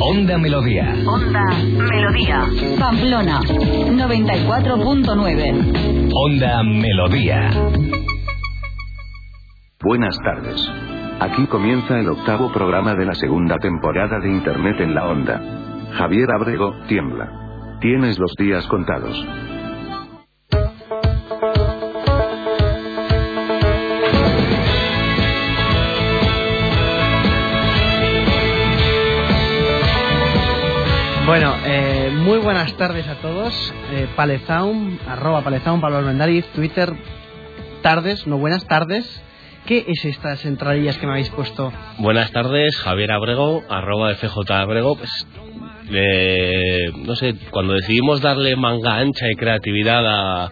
Onda Melodía. Onda Melodía. Pamplona 94.9. Onda Melodía. Buenas tardes. Aquí comienza el octavo programa de la segunda temporada de Internet en la Onda. Javier Abrego, tiembla. Tienes los días contados. Bueno, eh, muy buenas tardes a todos. Eh, Palezaun, arroba Palezaun, Pablo Armendariz, Twitter, tardes, no buenas tardes. ¿Qué es estas entradillas que me habéis puesto? Buenas tardes, Javier Abrego, arroba FJ Abrego. Pues, eh, no sé, cuando decidimos darle manga ancha y creatividad a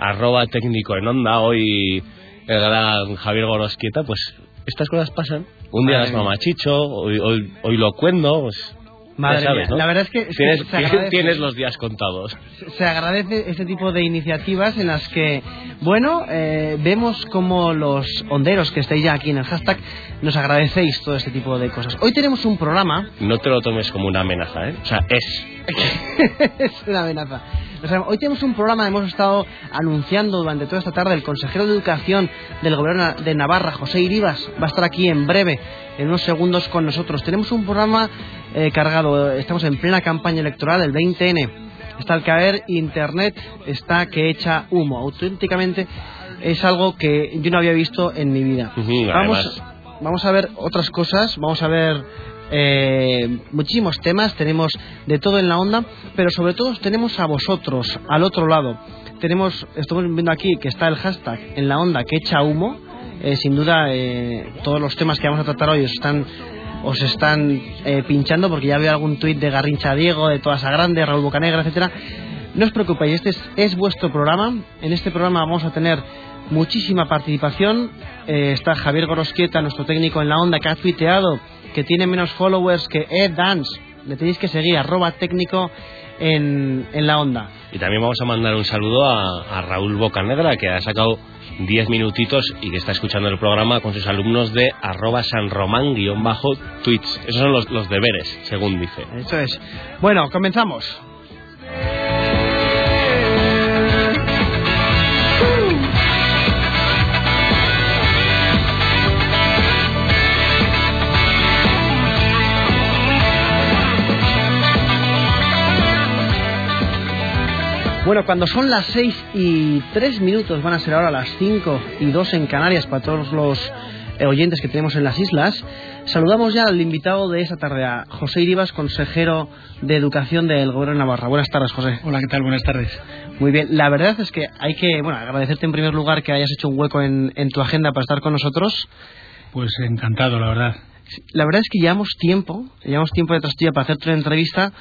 arroba técnico en onda, hoy el gran Javier Gorosquieta, pues estas cosas pasan. Un día Madre las mamachicho, hoy, hoy, hoy lo cuendo, pues Madre sabes, mía, ¿no? la verdad es que, es que tienes, se, agradece, tienes los días contados. se agradece este tipo de iniciativas en las que, bueno, eh, vemos como los honderos que estáis ya aquí en el hashtag nos agradecéis todo este tipo de cosas. Hoy tenemos un programa No te lo tomes como una amenaza, ¿eh? O sea, es. es una amenaza. O sea, hoy tenemos un programa, hemos estado anunciando durante toda esta tarde, el consejero de Educación del Gobierno de Navarra, José Iribas, va a estar aquí en breve, en unos segundos con nosotros. Tenemos un programa eh, cargado, estamos en plena campaña electoral, el 20N. Está al caer, Internet está que echa humo. Auténticamente es algo que yo no había visto en mi vida. Vamos, vamos a ver otras cosas, vamos a ver eh, muchísimos temas, tenemos de todo en la onda, pero sobre todo tenemos a vosotros, al otro lado. Tenemos, estamos viendo aquí que está el hashtag en la onda que echa humo. Eh, sin duda, eh, todos los temas que vamos a tratar hoy están, os están eh, pinchando porque ya veo algún tuit de Garrincha Diego, de Todas a Grande, Raúl Bocanegra, etcétera. No os preocupéis, este es, es vuestro programa. En este programa vamos a tener muchísima participación. Eh, está Javier Gorosquieta, nuestro técnico en la onda, que ha tuiteado que tiene menos followers que Ed Dance. Le tenéis que seguir, arroba técnico en, en la onda. Y también vamos a mandar un saludo a, a Raúl Bocanegra, que ha sacado 10 minutitos y que está escuchando el programa con sus alumnos de arroba sanromán-tweets. Esos son los, los deberes, según dice. Eso es. Bueno, comenzamos. Bueno, cuando son las 6 y 3 minutos, van a ser ahora las 5 y 2 en Canarias para todos los eh, oyentes que tenemos en las islas, saludamos ya al invitado de esta tarde, a José Iribas, consejero de Educación del Gobierno de Navarra. Buenas tardes, José. Hola, ¿qué tal? Buenas tardes. Muy bien, la verdad es que hay que, bueno, agradecerte en primer lugar que hayas hecho un hueco en, en tu agenda para estar con nosotros. Pues encantado, la verdad. La verdad es que llevamos tiempo, llevamos tiempo detrás tuya para hacerte una entrevista,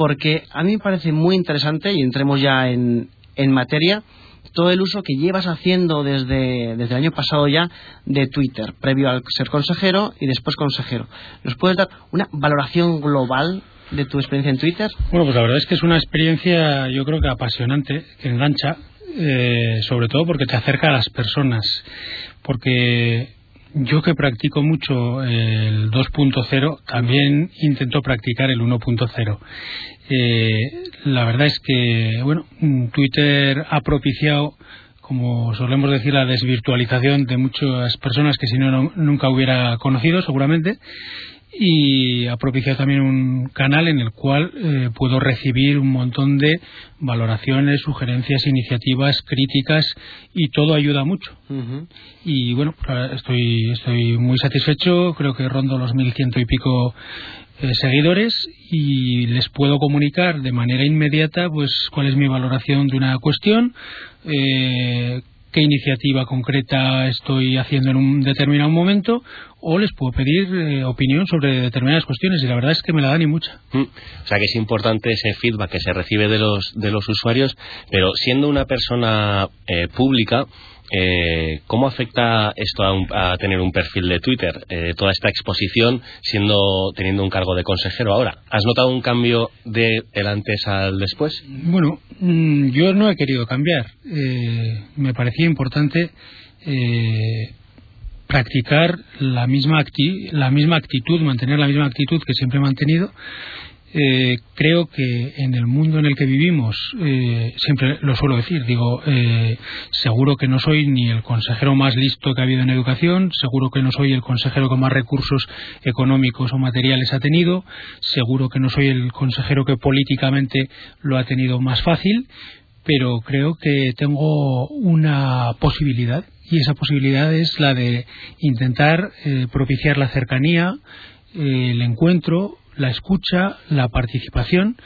porque a mí me parece muy interesante, y entremos ya en, en materia, todo el uso que llevas haciendo desde, desde el año pasado ya de Twitter, previo al ser consejero y después consejero. ¿Nos puedes dar una valoración global de tu experiencia en Twitter? Bueno, pues la verdad es que es una experiencia, yo creo que apasionante, que engancha, eh, sobre todo porque te acerca a las personas. Porque yo que practico mucho el 2.0, también intento practicar el 1.0. Eh, la verdad es que, bueno, Twitter ha propiciado, como solemos decir, la desvirtualización de muchas personas que si no, no nunca hubiera conocido, seguramente y ha propiciado también un canal en el cual eh, puedo recibir un montón de valoraciones, sugerencias, iniciativas, críticas y todo ayuda mucho. Y bueno, estoy, estoy muy satisfecho, creo que rondo los mil ciento y pico eh, seguidores y les puedo comunicar de manera inmediata pues cuál es mi valoración de una cuestión, eh, qué iniciativa concreta estoy haciendo en un determinado momento o les puedo pedir eh, opinión sobre determinadas cuestiones y la verdad es que me la dan y mucha. Mm. O sea que es importante ese feedback que se recibe de los, de los usuarios, pero siendo una persona eh, pública, eh, ¿cómo afecta esto a, tener un perfil de Twitter? Eh, toda esta exposición siendo teniendo un cargo de consejero ahora. ¿Has notado un cambio de el antes al después? Bueno, mm, yo no he querido cambiar. Eh, me parecía importante eh, practicar la misma, la misma actitud, mantener la misma actitud que siempre he mantenido. Eh, creo que en el mundo en el que vivimos, eh, siempre lo suelo decir, digo, eh, seguro que no soy ni el consejero más listo que ha habido en educación, seguro que no soy el consejero con más recursos económicos o materiales ha tenido, seguro que no soy el consejero que políticamente lo ha tenido más fácil, pero creo que tengo una posibilidad y esa posibilidad es la de intentar eh, propiciar la cercanía, el encuentro, la escucha, la participación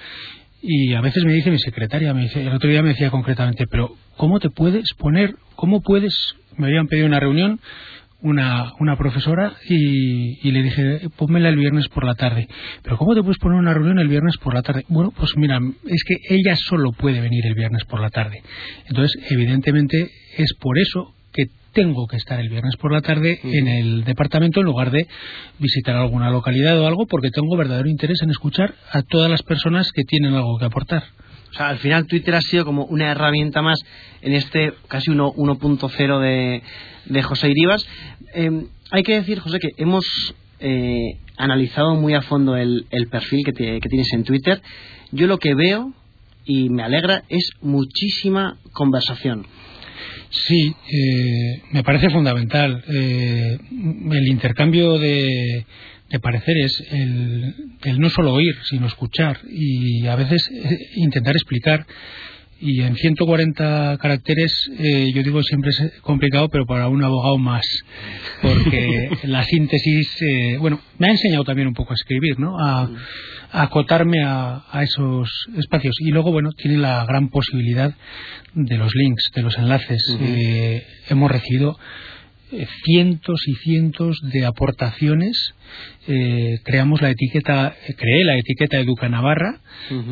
y a veces me dice mi secretaria, me dice, el otro día me decía concretamente, pero ¿cómo te puedes poner, cómo puedes, me habían pedido una reunión una, una profesora y, le dije, pónmela el viernes por la tarde. Pero ¿cómo te puedes poner una reunión el viernes por la tarde? Bueno, pues mira, es que ella solo puede venir el viernes por la tarde. Entonces, evidentemente, es por eso tengo que estar el viernes por la tarde en el departamento en lugar de visitar alguna localidad o algo porque tengo verdadero interés en escuchar a todas las personas que tienen algo que aportar. O sea, al final Twitter ha sido como una herramienta más en este casi 1.0 de, de José Iribas. Eh, hay que decir, José, que hemos eh, analizado muy a fondo el, perfil que, que tienes en Twitter. Yo lo que veo y me alegra es muchísima conversación. Sí, eh, me parece fundamental. Eh, el intercambio de, pareceres, el, el, no solo oír, sino escuchar y a veces eh, intentar explicar. Y en 140 caracteres, eh, yo digo siempre es complicado, pero para un abogado más, porque la síntesis, eh, bueno, me ha enseñado también un poco a escribir, ¿no? A, acotarme a, a, esos espacios. Y luego, bueno, tiene la gran posibilidad de los links, de los enlaces. eh, hemos recibido cientos y cientos de aportaciones. Eh, creamos la etiqueta, eh, creé la etiqueta Educa Navarra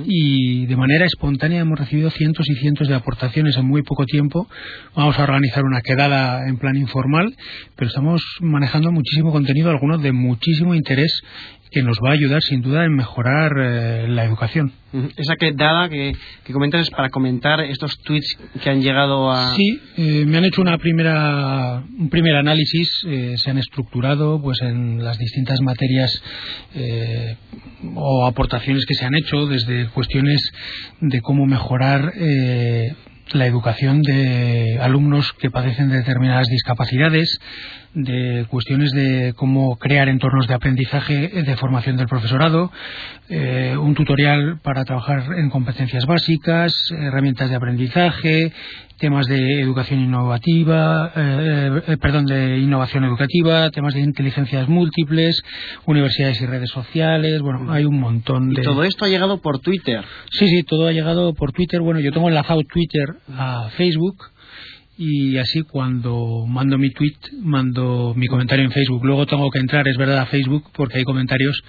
y de manera espontánea hemos recibido cientos y cientos de aportaciones en muy poco tiempo. Vamos a organizar una quedada en plan informal, pero estamos manejando muchísimo contenido, algunos de muchísimo interés que nos va a ayudar sin duda en mejorar eh, la educación. Esa quedada que, que comentas es para comentar estos tweets que han llegado a. Sí, eh, me han hecho una primera, un primer análisis, eh, se han estructurado pues en las distintas materias eh, o aportaciones que se han hecho, desde cuestiones de cómo mejorar la educación de alumnos que padecen de determinadas discapacidades, de cuestiones de cómo crear entornos de aprendizaje de formación del profesorado, eh, un tutorial para trabajar en competencias básicas, herramientas de aprendizaje, temas de educación innovativa, eh, eh, perdón, de innovación educativa, temas de inteligencias múltiples, universidades y redes sociales, bueno, hay un montón de... Y todo esto ha llegado por Twitter. Sí, sí, todo ha llegado por Twitter. Bueno, yo tengo enlazado Twitter a Facebook y así cuando mando mi tweet, mando mi comentario en Facebook. Luego tengo que entrar, es verdad, a Facebook porque hay comentarios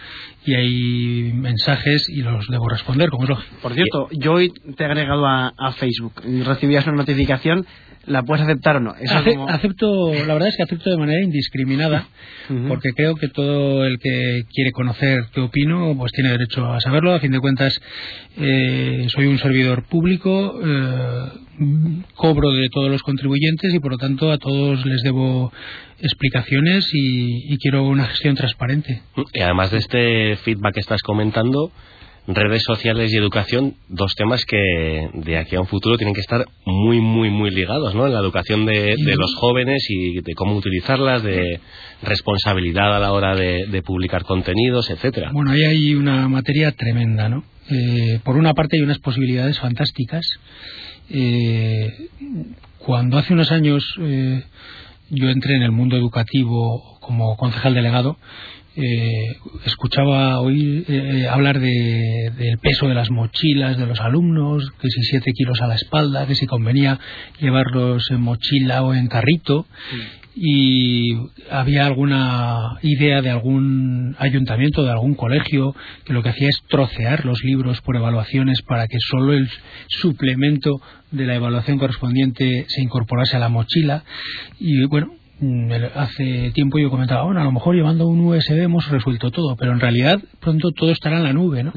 y hay mensajes y los debo responder, como es lógico. Por cierto, yo hoy te he agregado a, a Facebook. Recibías una notificación ¿La puedes aceptar o no? Eso Ace como... Acepto, la verdad es que acepto de manera indiscriminada, uh -huh. porque creo que todo el que quiere conocer qué opino, pues tiene derecho a saberlo. A fin de cuentas, eh, soy un servidor público, eh, cobro de todos los contribuyentes y por lo tanto a todos les debo explicaciones y, y quiero una gestión transparente. Y además de este feedback que estás comentando, redes sociales y educación, dos temas que de aquí a un futuro tienen que estar muy, muy, muy ligados, ¿no? En la educación de, de los jóvenes y de cómo utilizarlas, de responsabilidad a la hora de, de publicar contenidos, etcétera. Bueno, ahí hay una materia tremenda, ¿no? Eh, por una parte hay unas posibilidades fantásticas. Eh, cuando hace unos años eh, yo entré en el mundo educativo como concejal delegado, eh, escuchaba oír eh, hablar de, del peso de las mochilas de los alumnos, que si siete kilos a la espalda, que si convenía llevarlos en mochila o en carrito. Sí. Y había alguna idea de algún ayuntamiento, de algún colegio, que lo que hacía es trocear los libros por evaluaciones para que solo el suplemento de la evaluación correspondiente se incorporase a la mochila. Y bueno, hace tiempo yo comentaba, bueno, a lo mejor llevando un USB hemos resuelto todo, pero en realidad pronto todo estará en la nube, ¿no?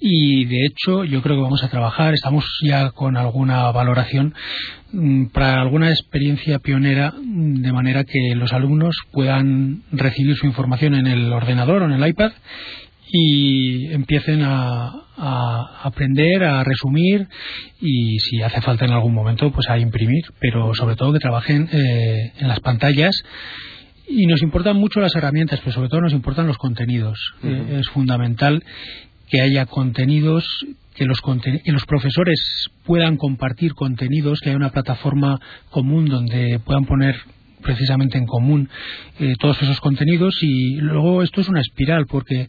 Y de hecho yo creo que vamos a trabajar, estamos ya con alguna valoración mm, para alguna experiencia pionera, mm, de manera que los alumnos puedan recibir su información en el ordenador o en el iPad y empiecen a, aprender, a resumir y si hace falta en algún momento pues a imprimir, pero sobre todo que trabajen eh, en las pantallas y nos importan mucho las herramientas, pero sobre todo nos importan los contenidos. Eh, es fundamental que haya contenidos que los, que los profesores puedan compartir contenidos, que haya una plataforma común donde puedan poner precisamente en común eh, todos esos contenidos y luego esto es una espiral porque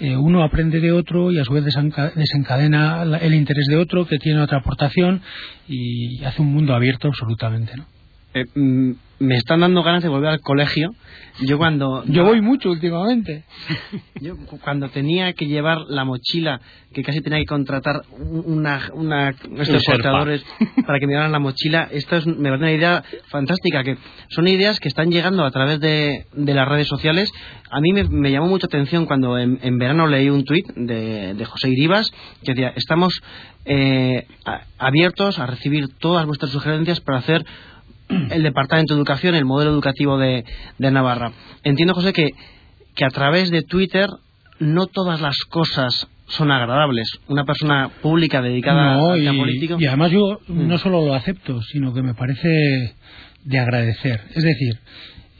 eh, uno aprende de otro y a su vez desencadena el interés de otro que tiene otra aportación y hace un mundo abierto absolutamente. ¿no? Eh, mm, me están dando ganas de volver al colegio. Yo cuando yo voy mucho últimamente. yo cuando tenía que llevar la mochila, que casi tenía que contratar una, una estos portadores para que me llevaran la mochila, esto es, me parece una idea fantástica. Que son ideas que están llegando a través de, de las redes sociales. A mí me, llamó mucha atención cuando en, verano leí un tuit de, de José Iribas que decía estamos eh, abiertos a recibir todas vuestras sugerencias para hacer el Departamento de Educación, el modelo educativo de, Navarra. Entiendo, José, que, que a través de Twitter no todas las cosas son agradables. Una persona pública dedicada a y, político. Y además yo mm. no solo lo acepto, sino que me parece de agradecer. Es decir,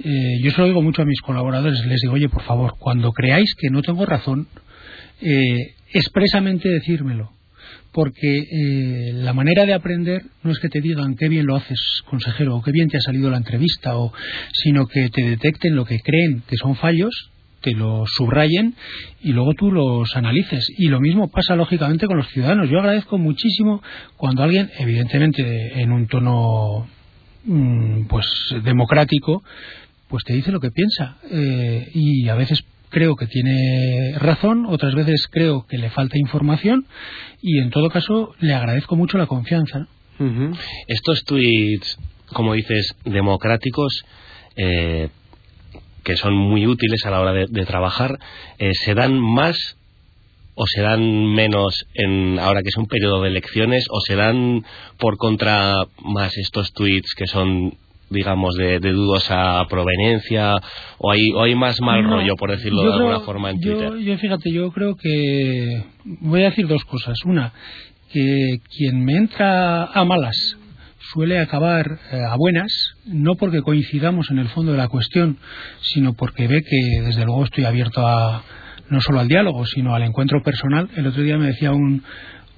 eh, yo se lo digo mucho a mis colaboradores, les digo, oye, por favor, cuando creáis que no tengo razón, eh, expresamente decírmelo porque eh, la manera de aprender no es que te digan qué bien lo haces, consejero, o qué bien te ha salido la entrevista, sino que te detecten lo que creen que son fallos, te lo subrayen y luego tú los analices. Y lo mismo pasa lógicamente con los ciudadanos. Yo agradezco muchísimo cuando alguien, evidentemente en un tono mm, pues democrático, pues te dice lo que piensa. Eh, y a veces creo que tiene razón, otras veces creo que le falta información y en todo caso le agradezco mucho la confianza. Estos tweets, como dices, democráticos, eh, que son muy útiles a la hora de, trabajar, eh, ¿se dan más o se dan menos en ahora que es un periodo de elecciones o se dan por contra más estos tweets que son digamos, de, dudosa proveniencia o hay, hay más mal rollo, por decirlo de alguna forma, en Twitter? Yo, fíjate, yo creo que voy a decir dos cosas. Una, que quien me entra a malas suele acabar eh, a buenas, no porque coincidamos en el fondo de la cuestión, sino porque ve que desde luego estoy abierto a no solo al diálogo, sino al encuentro personal. El otro día me decía un,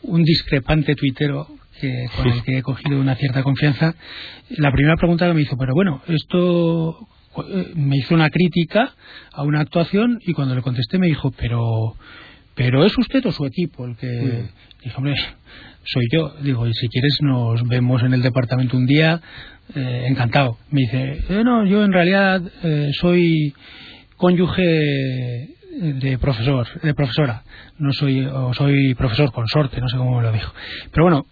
un discrepante tuitero que, con el que he cogido una cierta confianza, la primera pregunta que me hizo, pero bueno, esto eh, me hizo una crítica a una actuación y cuando le contesté me dijo, pero pero es usted o su equipo el que dije, hombre, soy yo. Digo, y si quieres nos vemos en el departamento un día, eh, encantado. Me dice, eh, no, yo en realidad soy cónyuge de profesor, de profesora, no soy o soy profesor consorte, no sé cómo me lo dijo. Pero bueno,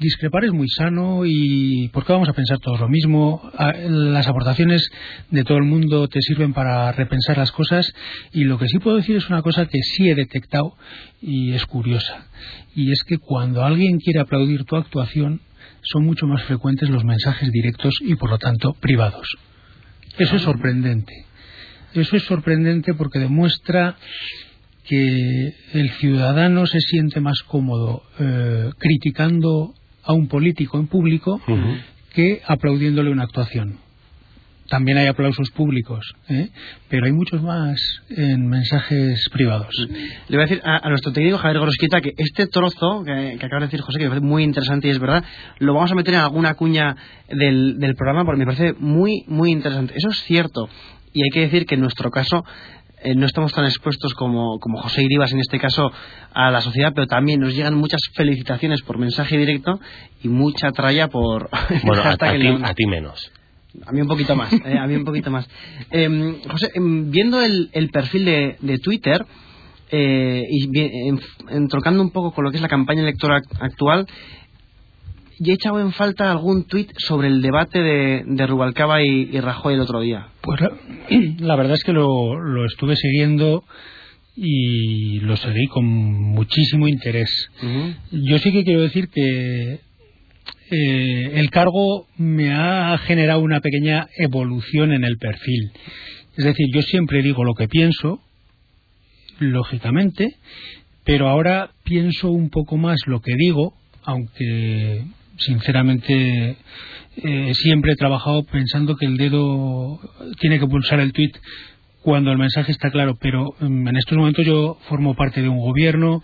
discrepar es muy sano y ¿por qué vamos a pensar todos lo mismo? Ah, las aportaciones de todo el mundo te sirven para repensar las cosas y lo que sí puedo decir es una cosa que sí he detectado y es curiosa. Y es que cuando alguien quiere aplaudir tu actuación son mucho más frecuentes los mensajes directos y por lo tanto privados. Eso es sorprendente. Eso es sorprendente porque demuestra que el ciudadano se siente más cómodo eh, criticando a un político en público que aplaudiéndole una actuación. También hay aplausos públicos, ¿eh? pero hay muchos más en mensajes privados. Le voy a decir a, nuestro técnico Javier Gorosquita que este trozo que, acaba de decir José, que me parece muy interesante y es verdad, lo vamos a meter en alguna cuña del, del programa porque me parece muy, muy interesante. Eso es cierto. Y hay que decir que en nuestro caso eh, no estamos tan expuestos como, como José Iribas en este caso a la sociedad, pero también nos llegan muchas felicitaciones por mensaje directo y mucha tralla por bueno, a, ti, menos. A mí un poquito más, eh, a mí un poquito más. Em, José, em, viendo el, el, perfil de, de Twitter eh, y bien, entrocando un poco con lo que es la campaña electoral actual, y he echado en falta algún tuit sobre el debate de, de Rubalcaba y, y, Rajoy el otro día. Pues la, la verdad es que lo, lo, estuve siguiendo y lo seguí con muchísimo interés. Uh -huh. Yo sí que quiero decir que eh, el cargo me ha generado una pequeña evolución en el perfil. Es decir, yo siempre digo lo que pienso, lógicamente, pero ahora pienso un poco más lo que digo, aunque sinceramente eh, siempre he trabajado pensando que el dedo tiene que pulsar el tweet cuando el mensaje está claro, pero um, en estos momentos yo formo parte de un gobierno,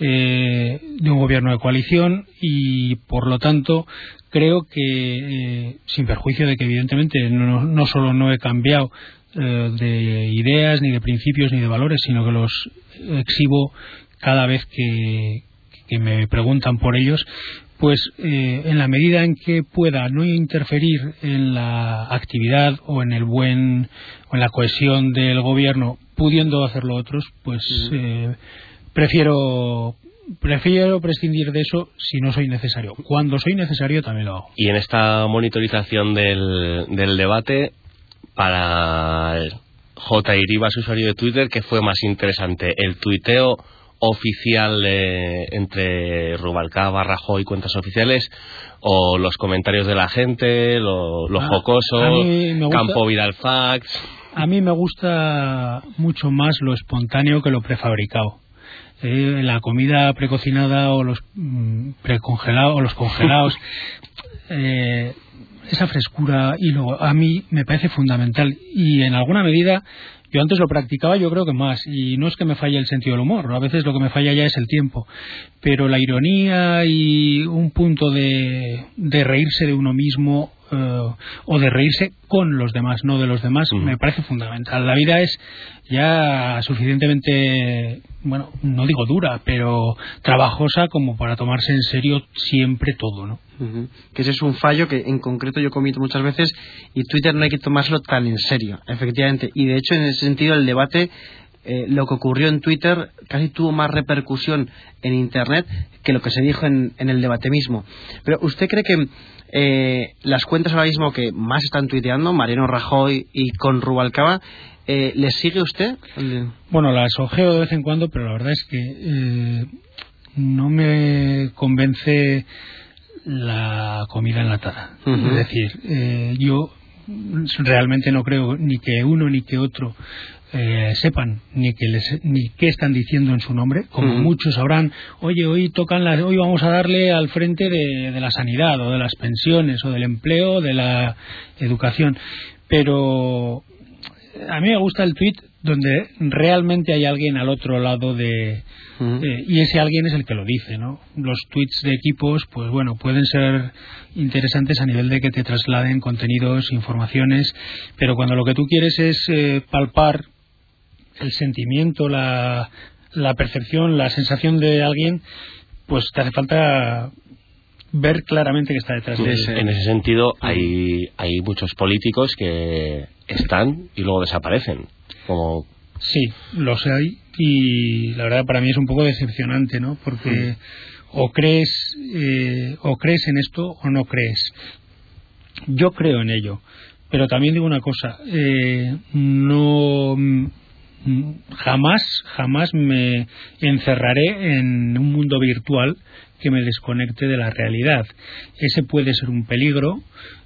eh, de un gobierno de coalición y por lo tanto creo que, eh, sin perjuicio de que evidentemente no, solo no he cambiado eh, de ideas, ni de principios, ni de valores, sino que los exhibo cada vez que me preguntan por ellos, pues eh, en la medida en que pueda no interferir en la actividad o en el buen o en la cohesión del gobierno pudiendo hacerlo otros pues eh, prefiero prefiero prescindir de eso si no soy necesario. Cuando soy necesario también lo hago. Y en esta monitorización del, del debate para J. Rivas usuario de Twitter que fue más interesante el tuiteo oficial eh, entre Rubalcaba, Rajoy, cuentas oficiales, o los comentarios de la gente, lo, lo Ah, jocoso, a mí me gusta- Campo Vidal Fax. A mí me gusta mucho más lo espontáneo que lo prefabricado. Eh, la comida precocinada o los mm, precongelados o los congelados, eh, esa frescura y luego a mí me parece fundamental y en alguna medida yo antes lo practicaba yo creo que más y no es que me falle el sentido del humor, a veces lo que me falla ya es el tiempo, pero la ironía y un punto de, de reírse de uno mismo eh, o de reírse con los demás, no de los demás, me parece fundamental. La vida es ya suficientemente, bueno, no digo dura, pero trabajosa como para tomarse en serio siempre todo, ¿no? Que ese es un fallo que en concreto yo comito muchas veces y Twitter no hay que tomárselo tan en serio, efectivamente. Y de hecho, en ese sentido, el debate, eh, lo que ocurrió en Twitter casi tuvo más repercusión en Internet que lo que se dijo en, en el debate mismo. Pero ¿usted cree que eh, las cuentas ahora mismo que más están tuiteando, Mariano Rajoy y con Rubalcaba, eh, ¿les sigue usted? Bueno, las ojeo de vez en cuando, pero la verdad es que eh, no me convence la comida enlatada. Ujú. Es decir, eh, yo realmente no creo ni que uno ni que otro eh, sepan ni que les, ni qué están diciendo en su nombre, como muchos sabrán, oye, hoy tocan las, hoy vamos a darle al frente de, de la sanidad o de las pensiones o del empleo de la educación, pero a mí me gusta el tweet donde realmente hay alguien al otro lado de eh, y ese alguien es el que lo dice, ¿no? Los tweets de equipos, pues bueno, pueden ser interesantes a nivel de que te trasladen contenidos, informaciones, pero cuando lo que tú quieres es eh, palpar el sentimiento, la, la percepción, la sensación de alguien, pues te hace falta ver claramente que está detrás de ese. En ese sentido, hay, hay muchos políticos que están y luego desaparecen. Como Sí, los hay y la verdad para mí es un poco decepcionante, ¿no? Porque o crees eh, o crees en esto o no crees. Yo creo en ello, pero también digo una cosa, eh, no jamás jamás me encerraré en un mundo virtual que me desconecte de la realidad. Ese puede ser un peligro,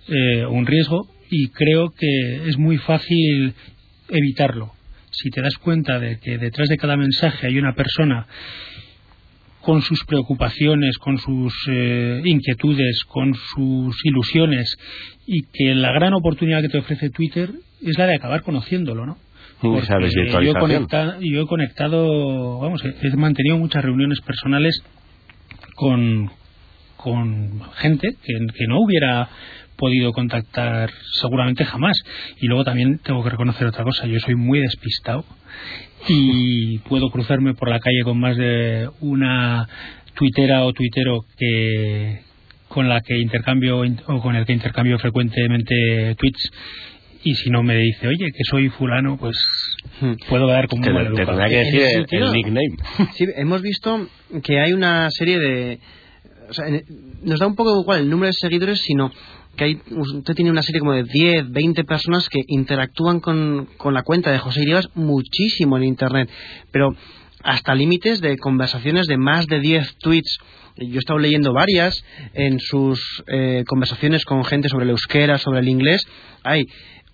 eh, un riesgo y creo que es muy fácil evitarlo. Si te das cuenta de que detrás de cada mensaje hay una persona con sus preocupaciones, con sus eh, inquietudes, con sus ilusiones y que la gran oportunidad que te ofrece Twitter es la de acabar conociéndolo, ¿no? Esa yo he, desvirtualización. conecta- yo he conectado, vamos, he, he mantenido muchas reuniones personales con, con gente que, que no hubiera podido contactar seguramente jamás. Y luego también tengo que reconocer otra cosa, yo soy muy despistado y puedo cruzarme por la calle con más de una tuitera o tuitero que con la que intercambio o con el que intercambio frecuentemente tweets y si no me dice, oye, que soy fulano, pues Hmm. puedo dar como un te tendrá que decir el, nickname. Sí, hemos visto que hay una serie de o sea, nos da un poco igual el número de seguidores, sino que hay, usted tiene una serie como de 10, 20 personas que interactúan con, con la cuenta de José Iribas muchísimo en Internet, pero hasta límites de conversaciones de más de 10 tweets. Yo he estado leyendo varias en sus eh, conversaciones con gente sobre el euskera, sobre el inglés. Hay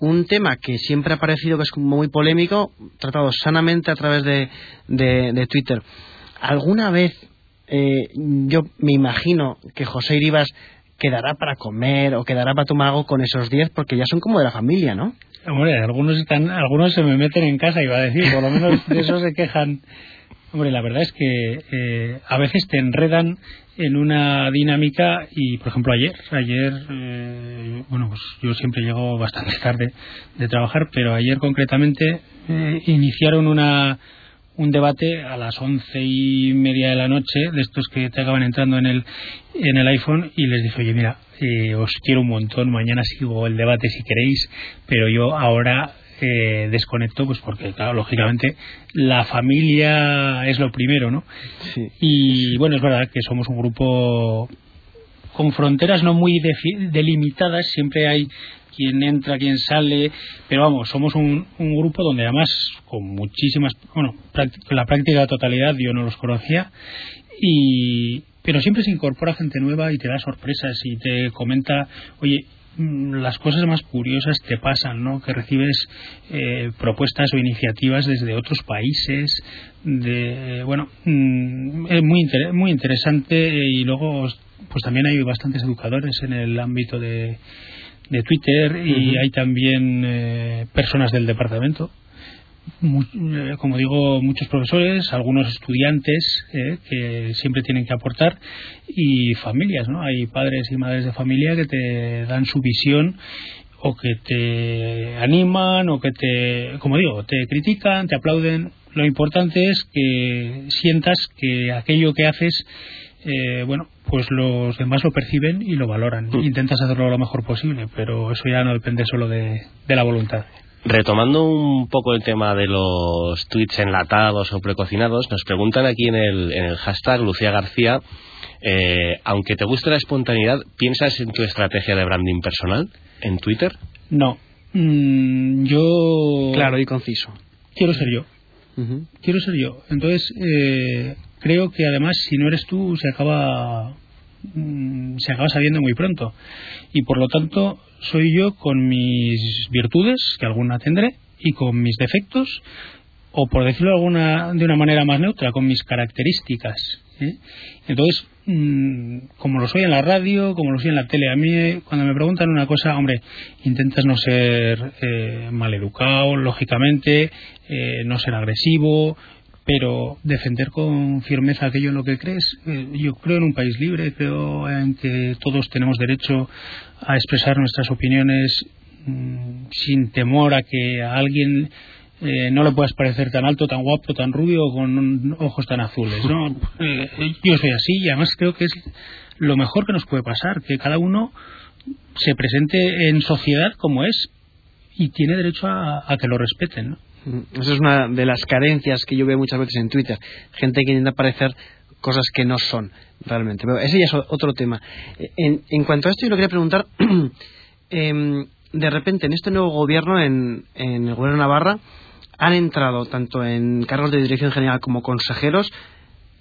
un tema que siempre ha parecido que es muy polémico, tratado sanamente a través de, de- de Twitter. ¿Alguna vez eh, yo me imagino que José Iribas quedará para comer o quedará para tomar algo con esos 10 porque ya son como de la familia, ¿no? Hombre, algunos están, algunos se me meten en casa, iba a decir, por lo menos de eso se quejan. Hombre, la verdad es que eh, a veces te enredan en una dinámica y, por ejemplo, ayer, ayer, eh, bueno, pues yo siempre llego bastante tarde de trabajar, pero ayer concretamente eh, iniciaron una un debate a las once y media de la noche de estos que te acaban entrando en el en el iPhone y les dije oye mira eh, os quiero un montón mañana sigo el debate si queréis pero yo ahora eh, desconecto pues porque claro lógicamente la familia es lo primero no Sí. y bueno es verdad que somos un grupo con fronteras no muy delimitadas, siempre hay quien entra, quien sale, pero vamos, somos un, un grupo donde además con muchísimas, bueno, práct- la práctica totalidad yo no los conocía, y, pero siempre se incorpora gente nueva y te da sorpresas y te comenta, oye, las cosas más curiosas te pasan, ¿no? Que recibes eh, propuestas o iniciativas desde otros países, de bueno, mm, es muy inter- muy interesante y luego pues también hay bastantes educadores en el ámbito de, de Twitter y hay también eh, personas del departamento como digo, muchos profesores, algunos estudiantes eh, que siempre tienen que aportar y familias, ¿no? Hay padres y madres de familia que te dan su visión o que te animan o que te, como digo, te critican, te aplauden. Lo importante es que sientas que aquello que haces, eh, bueno, pues los demás lo perciben y lo valoran. Intentas hacerlo lo mejor posible, pero eso ya no depende solo de, de la voluntad. Retomando un poco el tema de los tweets enlatados o precocinados, nos preguntan aquí en el, en el hashtag Lucía García, eh, aunque te guste la espontaneidad, ¿piensas en tu estrategia de branding personal en Twitter? No. Mm, yo Claro y conciso. quiero ser yo. Quiero ser yo. Entonces, eh, creo que además, si no eres tú, se acaba mm, se acaba sabiendo muy pronto. Y por lo tanto, soy yo con mis virtudes, que alguna tendré, y con mis defectos, o por decirlo de, alguna, de una manera más neutra, con mis características. ¿eh? Entonces, mm, como lo soy en la radio, como lo soy en la tele, a mí eh, cuando me preguntan una cosa, hombre, intentas no ser eh, maleducado, lógicamente, eh, no ser agresivo, pero defender con firmeza aquello en lo que crees. Eh, yo creo en un país libre, creo en que todos tenemos derecho a expresar nuestras opiniones mm, sin temor a que a alguien eh, no le puedas parecer tan alto, tan guapo, tan rubio o con ojos tan azules. ¿no? Eh, yo soy así y además creo que es lo mejor que nos puede pasar, que cada uno se presente en sociedad como es y tiene derecho a, a que lo respeten. ¿no? Esa es una de las carencias que yo veo muchas veces en Twitter. Gente que intenta parecer cosas que no son realmente. Pero ese ya es otro tema. En, en cuanto a esto, yo le quería preguntar, em, de repente en este nuevo gobierno, en, en el gobierno de Navarra, han entrado tanto en cargos de dirección general como consejeros,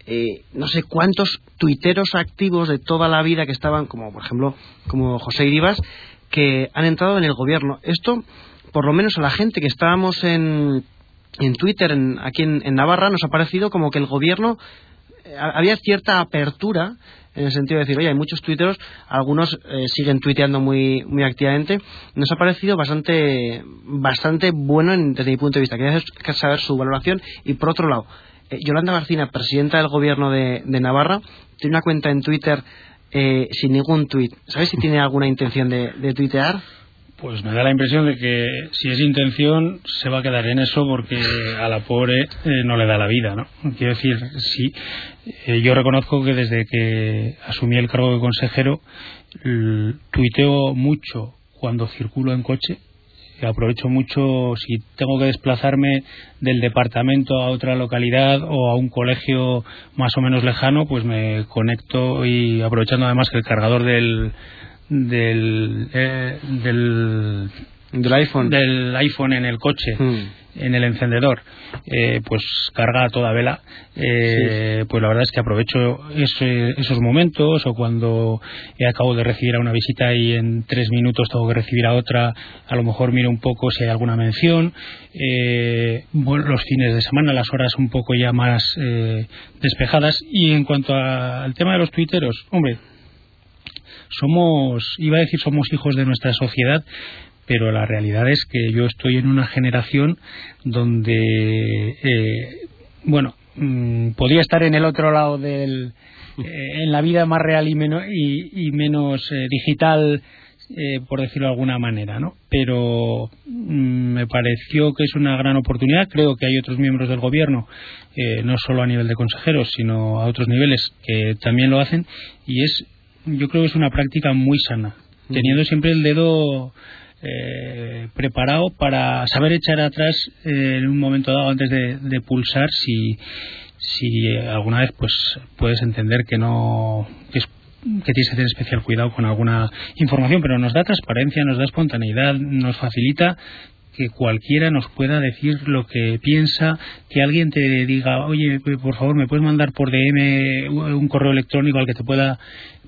eh, no sé cuántos tuiteros activos de toda la vida que estaban, como por ejemplo, como José Iribas, que han entrado en el gobierno. Esto, por lo menos a la gente que estábamos en, en Twitter, en- aquí en, Navarra, nos ha parecido como que el gobierno eh, había cierta apertura en el sentido de decir, oye, hay muchos tuiteros, algunos eh, siguen tuiteando muy, muy activamente. Nos ha parecido bastante, bastante bueno en- desde mi punto de vista. Quería saber- saber su valoración. Y por otro lado, eh, Yolanda Garcina, presidenta del gobierno de, de Navarra, tiene una cuenta en Twitter eh, sin ningún tuit. ¿Sabes si tiene alguna intención de, de tuitear? Pues me da la impresión de que si es intención se va a quedar en eso porque a la pobre eh, no le da la vida, ¿no? Quiero decir, sí, eh, yo reconozco que desde que asumí el cargo de consejero tuiteo mucho cuando circulo en coche aprovecho mucho si tengo que desplazarme del departamento a otra localidad o a un colegio más o menos lejano, pues me conecto y aprovechando además que el cargador del del, eh, del del iPhone. del iPhone en el coche Mm. en el encendedor eh, pues carga a toda vela. Eh, pues la verdad es que aprovecho ese- esos momentos o cuando acabo de recibir a una visita y en tres minutos tengo que recibir a otra a lo mejor miro un poco si hay alguna mención. Eh, bueno, los fines de semana las horas un poco ya más eh, despejadas. Y en cuanto a- al tema de los tuiteros hombre somos, iba a decir somos hijos de nuestra sociedad, pero la realidad es que yo estoy en una generación donde, eh, bueno, mm, podría estar en el otro lado del, eh, en la vida más real y menos, y, menos eh, digital, por decirlo de alguna manera, ¿no? Pero mm, me pareció que es una gran oportunidad. Creo que hay otros miembros del gobierno, no solo a nivel de consejeros, sino a otros niveles que también lo hacen, y es, yo creo que es una práctica muy sana, teniendo siempre el dedo eh, preparado para saber echar atrás eh, en un momento dado antes de, de pulsar si si eh, alguna vez pues puedes entender que no que, es- que tienes que tener especial cuidado con alguna información pero nos da transparencia nos da espontaneidad nos facilita que cualquiera nos pueda decir lo que piensa, que alguien te diga, oye, por favor, me puedes mandar por DM un correo electrónico al que te pueda,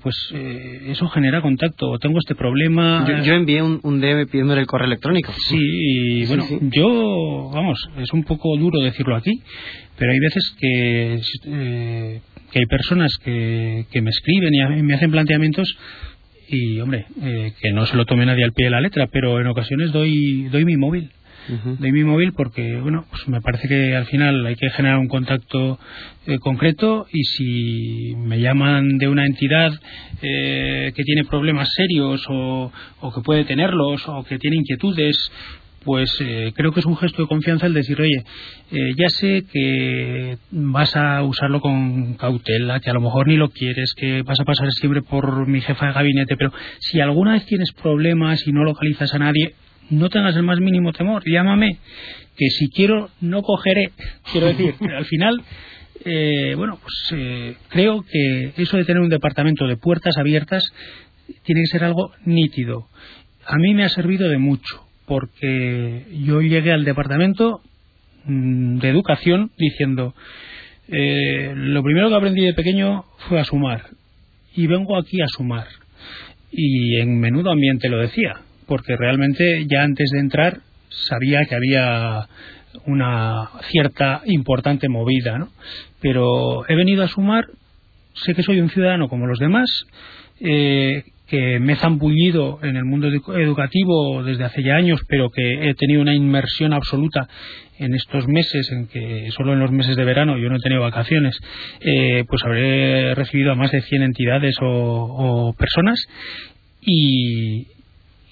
pues eh, eso genera contacto. Tengo este problema. yo, yo envié un, un DM pidiéndole el correo electrónico Sí, y bueno, sí. yo, vamos, es un poco duro decirlo aquí, pero hay veces que, eh, que hay personas que, que me escriben y a- me hacen planteamientos y, hombre, eh, que no se lo tome nadie al pie de la letra, pero en ocasiones doy, doy mi móvil. Doy mi móvil porque, bueno, pues me parece que al final hay que generar un contacto eh, concreto y si me llaman de una entidad eh, que tiene problemas serios o, o que puede tenerlos o que tiene inquietudes, pues eh, creo que es un gesto de confianza el decir, oye, eh, ya sé que vas a usarlo con cautela, que a lo mejor ni lo quieres, que vas a pasar siempre por mi jefa de gabinete, pero si alguna vez tienes problemas y no localizas a nadie, no tengas el más mínimo temor, llámame, que si quiero no cogeré. Quiero decir, al final, eh, bueno, pues eh, creo que eso de tener un departamento de puertas abiertas tiene que ser algo nítido. A mí me ha servido de mucho, porque yo llegué al departamento mm, de educación diciendo, eh, lo primero que aprendí de pequeño fue a sumar, y vengo aquí a sumar. Y en menudo ambiente lo decía, porque realmente ya antes de entrar sabía que había una cierta importante movida, ¿no? Pero he venido a sumar, sé que soy un ciudadano como los demás, eh, que me he zambullido en el mundo edu- educativo desde hace ya años, pero que he tenido una inmersión absoluta en estos meses, en que solo en los meses de verano yo no he tenido vacaciones, eh, pues habré recibido a más de 100 entidades o, o personas y,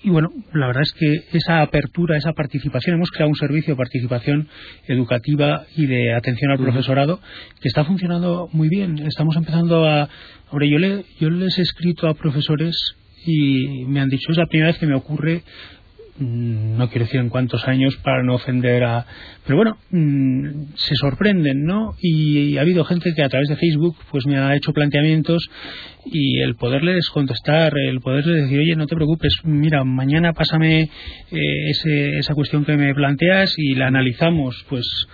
y bueno, la verdad es que esa apertura, esa participación, hemos creado un servicio de participación educativa y de atención al profesorado que está funcionando muy bien. Estamos empezando a. Ahora, yo, le, yo les he escrito a profesores y me han dicho, es la primera vez que me ocurre no quiero decir en cuántos años para no ofender a pero bueno mm, se sorprenden no y, ha habido gente que a través de Facebook pues me ha hecho planteamientos y el poderles contestar el poderles decir oye no te preocupes mira mañana pásame eh, ese, esa cuestión que me planteas y la analizamos pues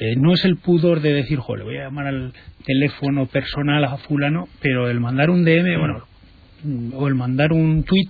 eh, no es el pudor de decir, jo, le voy a llamar al teléfono personal a fulano, pero el mandar un DM, bueno, mm, o el mandar un tweet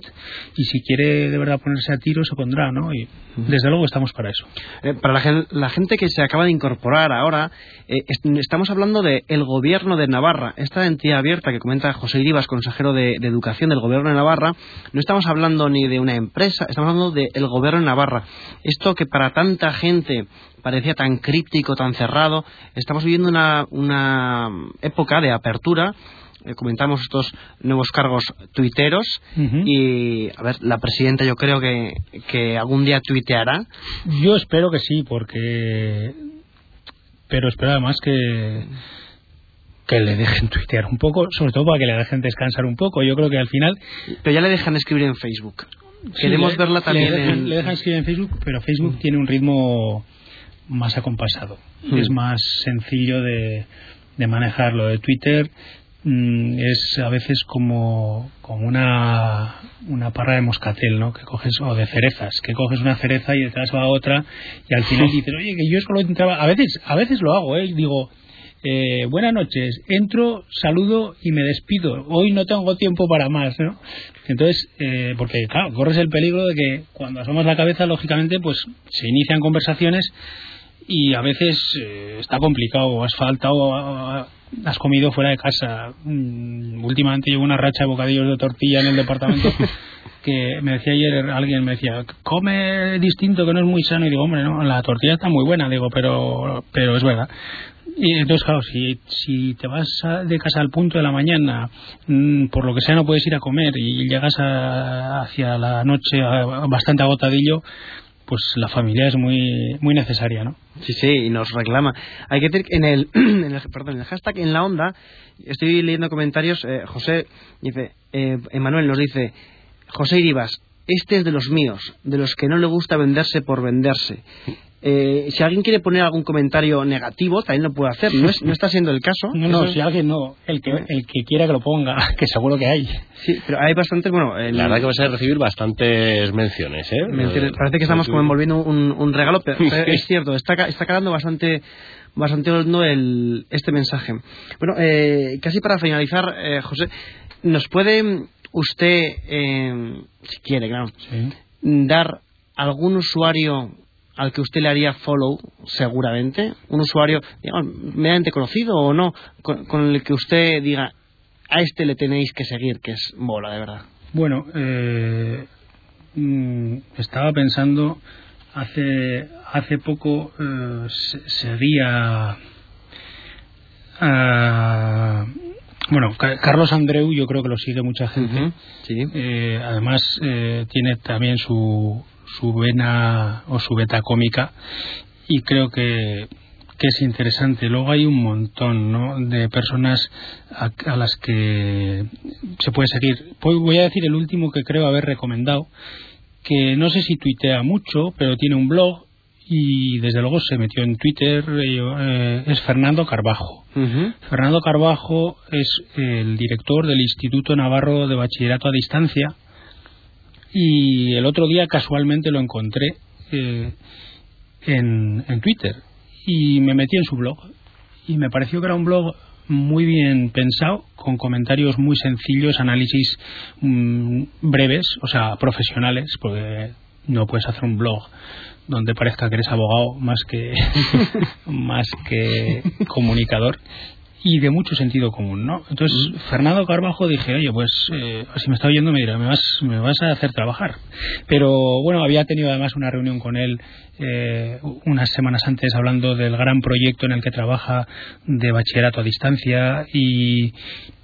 y si quiere de verdad ponerse a tiro se pondrá, ¿no? Y desde luego estamos para eso. Eh, para la, gen- la gente que se acaba de incorporar ahora, eh, est- estamos hablando de el Gobierno de Navarra, esta entidad abierta que comenta José Iribas, consejero de, de Educación del Gobierno de Navarra. No estamos hablando ni de una empresa, estamos hablando del Gobierno de Navarra. Esto que para tanta gente parecía tan críptico, tan cerrado, estamos viviendo una, una época de apertura. Eh, comentamos estos nuevos cargos tuiteros y, a ver, la presidenta yo creo que, que algún día tuiteará. Yo espero que sí, porque. Pero espero además que. que le dejen tuitear un poco, sobre todo para que le dejen descansar un poco. Yo creo que al final Pero ya le dejan escribir en Facebook. Queremos le- verla también Le dejan, en- le dejan escribir en Facebook, pero Facebook tiene un ritmo más acompasado. Mm. Es más sencillo de, de manejar. Lo de Twitter mm, es a veces como, como una, una parra de moscatel, ¿no? Que coges, o de cerezas, que coges una cereza y detrás va otra y al final dices, oye, que yo solo entraba... A veces, a veces lo hago, ¿eh? Digo, eh, buenas noches, entro, saludo y me despido. Hoy no tengo tiempo para más, ¿no? Entonces, eh, porque claro, corres el peligro de que cuando asomas la cabeza, lógicamente, pues se inician conversaciones y a veces eh, está complicado, has faltado, has comido fuera de casa. Mm, últimamente llevo una racha de bocadillos de tortilla en el departamento que me decía ayer alguien, me decía, come distinto que no es muy sano. Y digo, hombre, no, la tortilla está muy buena, digo, pero, pero es verdad. Y entonces, claro, si, si te vas a- de casa al punto de la mañana, mm, por lo que sea no puedes ir a comer y llegas a- hacia la noche a- bastante agotadillo, pues la familia es muy muy necesaria, ¿no? Sí, sí, y nos reclama. Hay que decir en el, en el, perdón, hashtag en la onda, estoy leyendo comentarios, eh, José dice, eh, Emanuel nos dice, José Iribas, este es de los míos, de los que no le gusta venderse por venderse. Eh, si alguien quiere poner algún comentario negativo, también lo puede hacer. No, es- no está siendo el caso. No, no, Eso- si alguien no, el que el que quiera que lo ponga, que seguro que hay. Sí, pero hay bastantes, bueno, el- La verdad que vas a recibir bastantes menciones, ¿eh? Menciones. Parece que estamos como envolviendo un, un regalo, pero, pero es cierto, está, ca- está calando bastante bastante hondo el, este mensaje. Bueno, eh, casi para finalizar, eh, José, ¿nos puede usted, eh, si quiere, claro, dar algún usuario al que usted le haría follow, seguramente? Un usuario, digamos, medianamente conocido o no, con, con el que usted diga, a este le tenéis que seguir, que es bola, de verdad. Bueno, eh, mm, estaba pensando hace hace poco eh, se- seguía a- bueno Ca- Carlos Andreu yo creo que lo sigue mucha gente sí. Eh, además eh, tiene también su su vena o su beta cómica y creo que que es interesante. Luego hay un montón ¿no? de personas a, a las que se puede seguir. Voy a decir el último que creo haber recomendado, que no sé si tuitea mucho, pero tiene un blog y desde luego se metió en Twitter, eh, es Fernando Carbajo. Fernando Carbajo es el director del Instituto Navarro de Bachillerato a Distancia y el otro día casualmente lo encontré eh, en, en Twitter. Y me metí en su blog. Y me pareció que era un blog muy bien pensado, con comentarios muy sencillos, análisis mm, breves, o sea, profesionales, porque no puedes hacer un blog donde parezca que eres abogado más que más que comunicador y de mucho sentido común, ¿no? Entonces, Fernando Carbajo dije, oye, pues eh, si me está oyendo me dirá, me vas, me vas a hacer trabajar. Pero bueno, había tenido además una reunión con él eh, unas semanas antes hablando del gran proyecto en el que trabaja de bachillerato a distancia y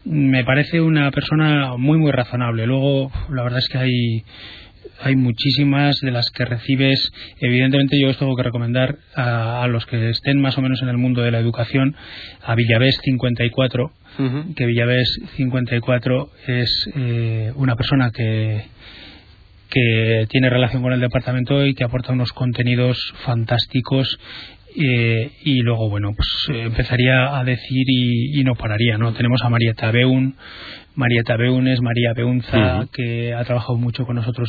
me parece una persona muy, muy razonable. Luego, la verdad es que hay hay muchísimas de las que recibes. Evidentemente, yo os tengo que recomendar a, a los que estén más o menos en el mundo de la educación a Villavés 54, Ujú. que Villavés 54 es eh, una persona que que tiene relación con el departamento y que aporta unos contenidos fantásticos eh, y luego bueno pues eh, empezaría a decir y, y no pararía no tenemos a Marieta Beun Marieta Beun es María Beunza que ha trabajado mucho con nosotros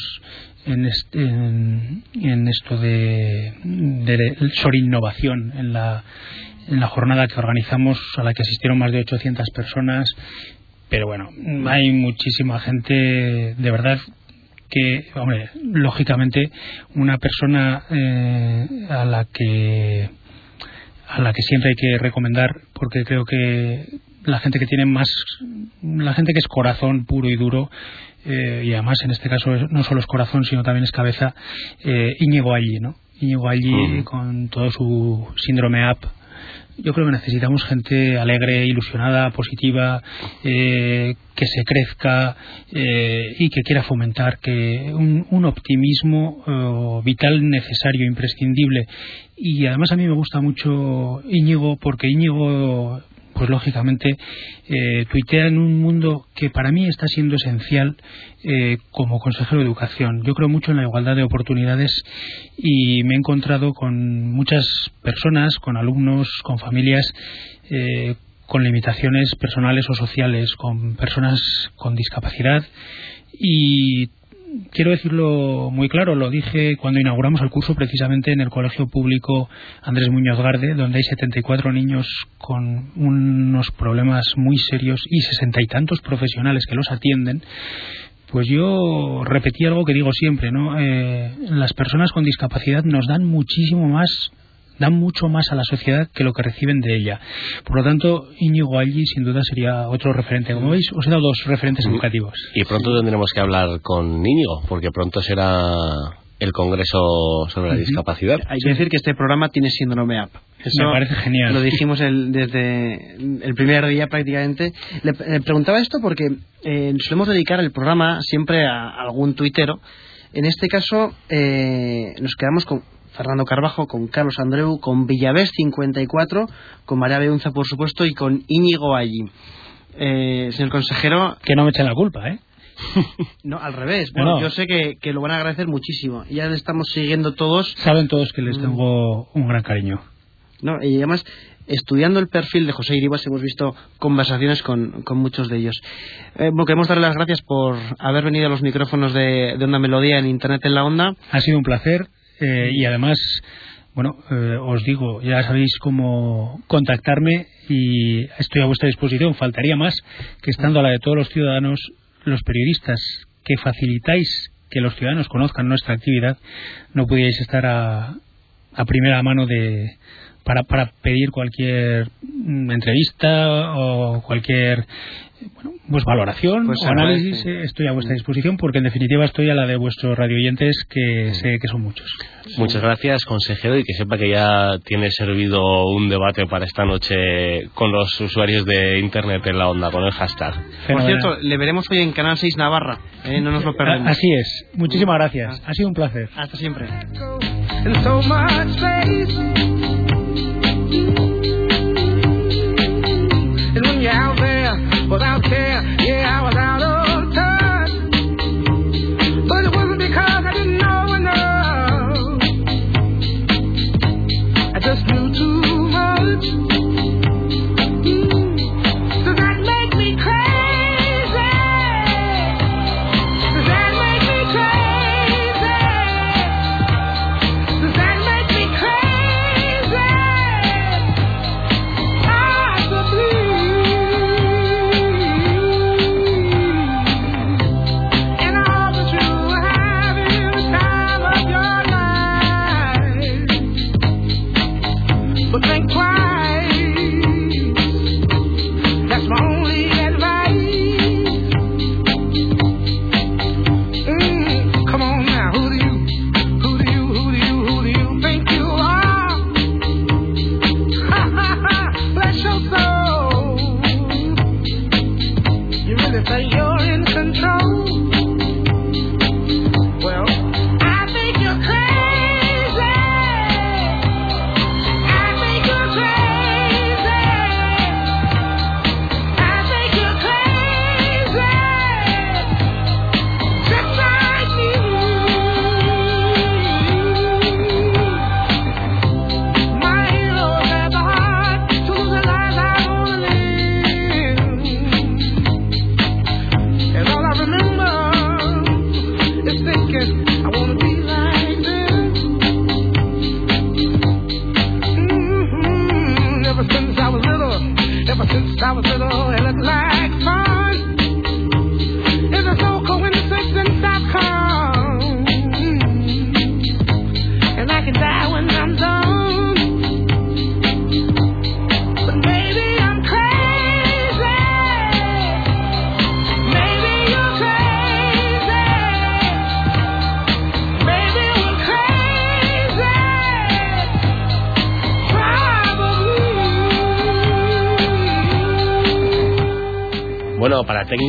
en, este- en, en esto de, de sobre innovación en la en la jornada que organizamos a la que asistieron más de 800 personas. Pero bueno hay muchísima gente de verdad que, hombre, lógicamente una persona eh, a la que a la que siempre hay que recomendar porque creo que la gente que tiene más la gente que es corazón puro y duro eh, y además en este caso no solo es corazón sino también es cabeza eh, Íñigo allí no Íñigo allí con todo su síndrome app. Yo creo que necesitamos gente alegre, ilusionada, positiva, eh, que se crezca eh, y que quiera fomentar que un, un optimismo eh, vital, necesario, imprescindible. Y además a mí me gusta mucho Íñigo porque Íñigo pues lógicamente eh, tuitea en un mundo que para mí está siendo esencial eh, como consejero de educación. Yo creo mucho en la igualdad de oportunidades y me he encontrado con muchas personas, con alumnos, con familias, eh, con limitaciones personales o sociales, con personas con discapacidad y quiero decirlo muy claro, lo dije cuando inauguramos el curso precisamente en el Colegio Público Andrés Muñoz Garde, donde hay 74 niños con unos problemas muy serios y sesenta y tantos profesionales que los atienden. Pues yo repetí algo que digo siempre, ¿no? Eh, las personas con discapacidad nos dan muchísimo más dan mucho más a la sociedad que lo que reciben de ella. Por lo tanto, Íñigo allí sin duda sería otro referente. Como veis, os he dado dos referentes educativos. Y pronto tendremos que hablar con Íñigo, porque pronto será el Congreso sobre la discapacidad. Hay que decir que este programa tiene síndrome app. Eso Me parece genial. Lo dijimos el- desde el primer día prácticamente. Le, le preguntaba esto porque eh, solemos dedicar el programa siempre a algún tuitero. En este caso eh, nos quedamos con Fernando Carbajo, con Carlos Andreu, con Villavés 54, con María Beunza por supuesto y con Íñigo allí. Eh, señor consejero, Que no me echen la culpa, ¿eh? no, al revés. No, Bueno, no. yo sé que, que lo van a agradecer muchísimo. Ya le estamos siguiendo todos Saben todos que les Mm. tengo un gran cariño. ¿no? Y además, estudiando el perfil de José Iribas, hemos visto conversaciones con, con muchos de ellos. Eh, bueno, queremos darle las gracias por haber venido a los micrófonos de, de Onda Melodía en Internet en la Onda. Ha sido un placer eh, y además, bueno, eh, os digo, ya sabéis cómo contactarme y estoy a vuestra disposición. Faltaría más que estando a la de todos los ciudadanos, los periodistas que facilitáis que los ciudadanos conozcan nuestra actividad, no pudierais estar a, a primera mano de para, para pedir cualquier mm, entrevista o cualquier bueno, pues valoración Pues o análisis eh, estoy a vuestra disposición porque en definitiva estoy a la de vuestros radioyentes que sé que son muchos. Muchas gracias, consejero, y que sepa que ya tiene servido un debate para esta noche con los usuarios de Internet en la onda, con el hashtag. Por cierto, le veremos hoy en Canal 6 Navarra. ¿eh? No nos lo perdemos. Así es. Muchísimas gracias. Ha sido un placer. Hasta siempre. Just knew too much. But thank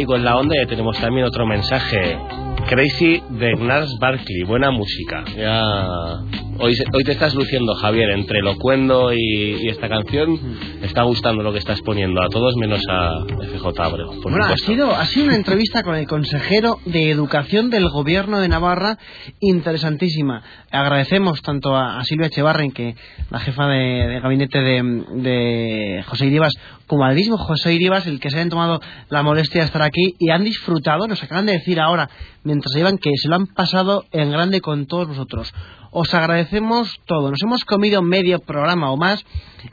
En la onda ya tenemos también otro mensaje. Crazy de Gnars Barkley, buena música. Ya Hoy, hoy te estás luciendo, Javier, entre Locuendo y, y esta canción. Está gustando lo que estás poniendo a todos menos a FJ Abreu. por Bueno, ha sido, ha sido una entrevista con el consejero de Educación del Gobierno de Navarra interesantísima. Agradecemos tanto a, a Silvia Echevarren, que la jefa de, de gabinete de, de José Iribas, como al mismo José Iribas, el que se hayan tomado la molestia de estar aquí y han disfrutado, nos acaban de decir ahora, mientras iban, que se lo han pasado en grande con todos vosotros. Os agradecemos todo. Nos hemos comido medio programa o más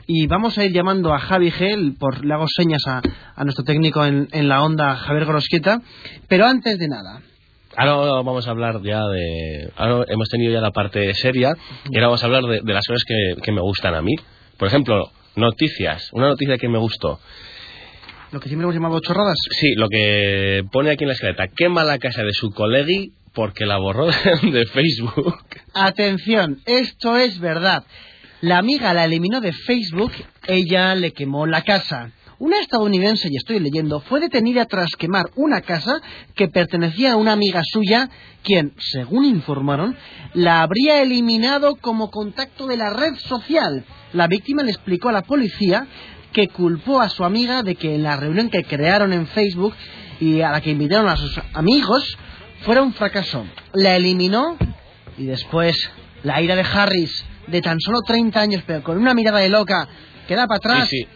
y vamos a ir llamando a Javi Gel, por, le hago señas a, a nuestro técnico en, en la onda, Javier Gorosquieta. Pero antes de nada, Ahora vamos a hablar ya de... Ahora hemos tenido ya la parte seria y ahora vamos a hablar de, de las cosas que, que me gustan a mí. Por ejemplo, noticias. Una noticia que me gustó. lo que siempre hemos llamado chorradas. Sí, lo que pone aquí en la escaleta. Quema la casa de su colegui porque la borró de Facebook. Atención, esto es verdad. La amiga la eliminó de Facebook, ella le quemó la casa. Una estadounidense, y estoy leyendo, fue detenida tras quemar una casa que pertenecía a una amiga suya, quien, según informaron, la habría eliminado como contacto de la red social. La víctima le explicó a la policía que culpó a su amiga de que en la reunión que crearon en Facebook y a la que invitaron a sus amigos fuera un fracaso. La eliminó y después la ira de Harris, de tan solo 30 años, pero con una mirada de loca que da para atrás, Sí, sí.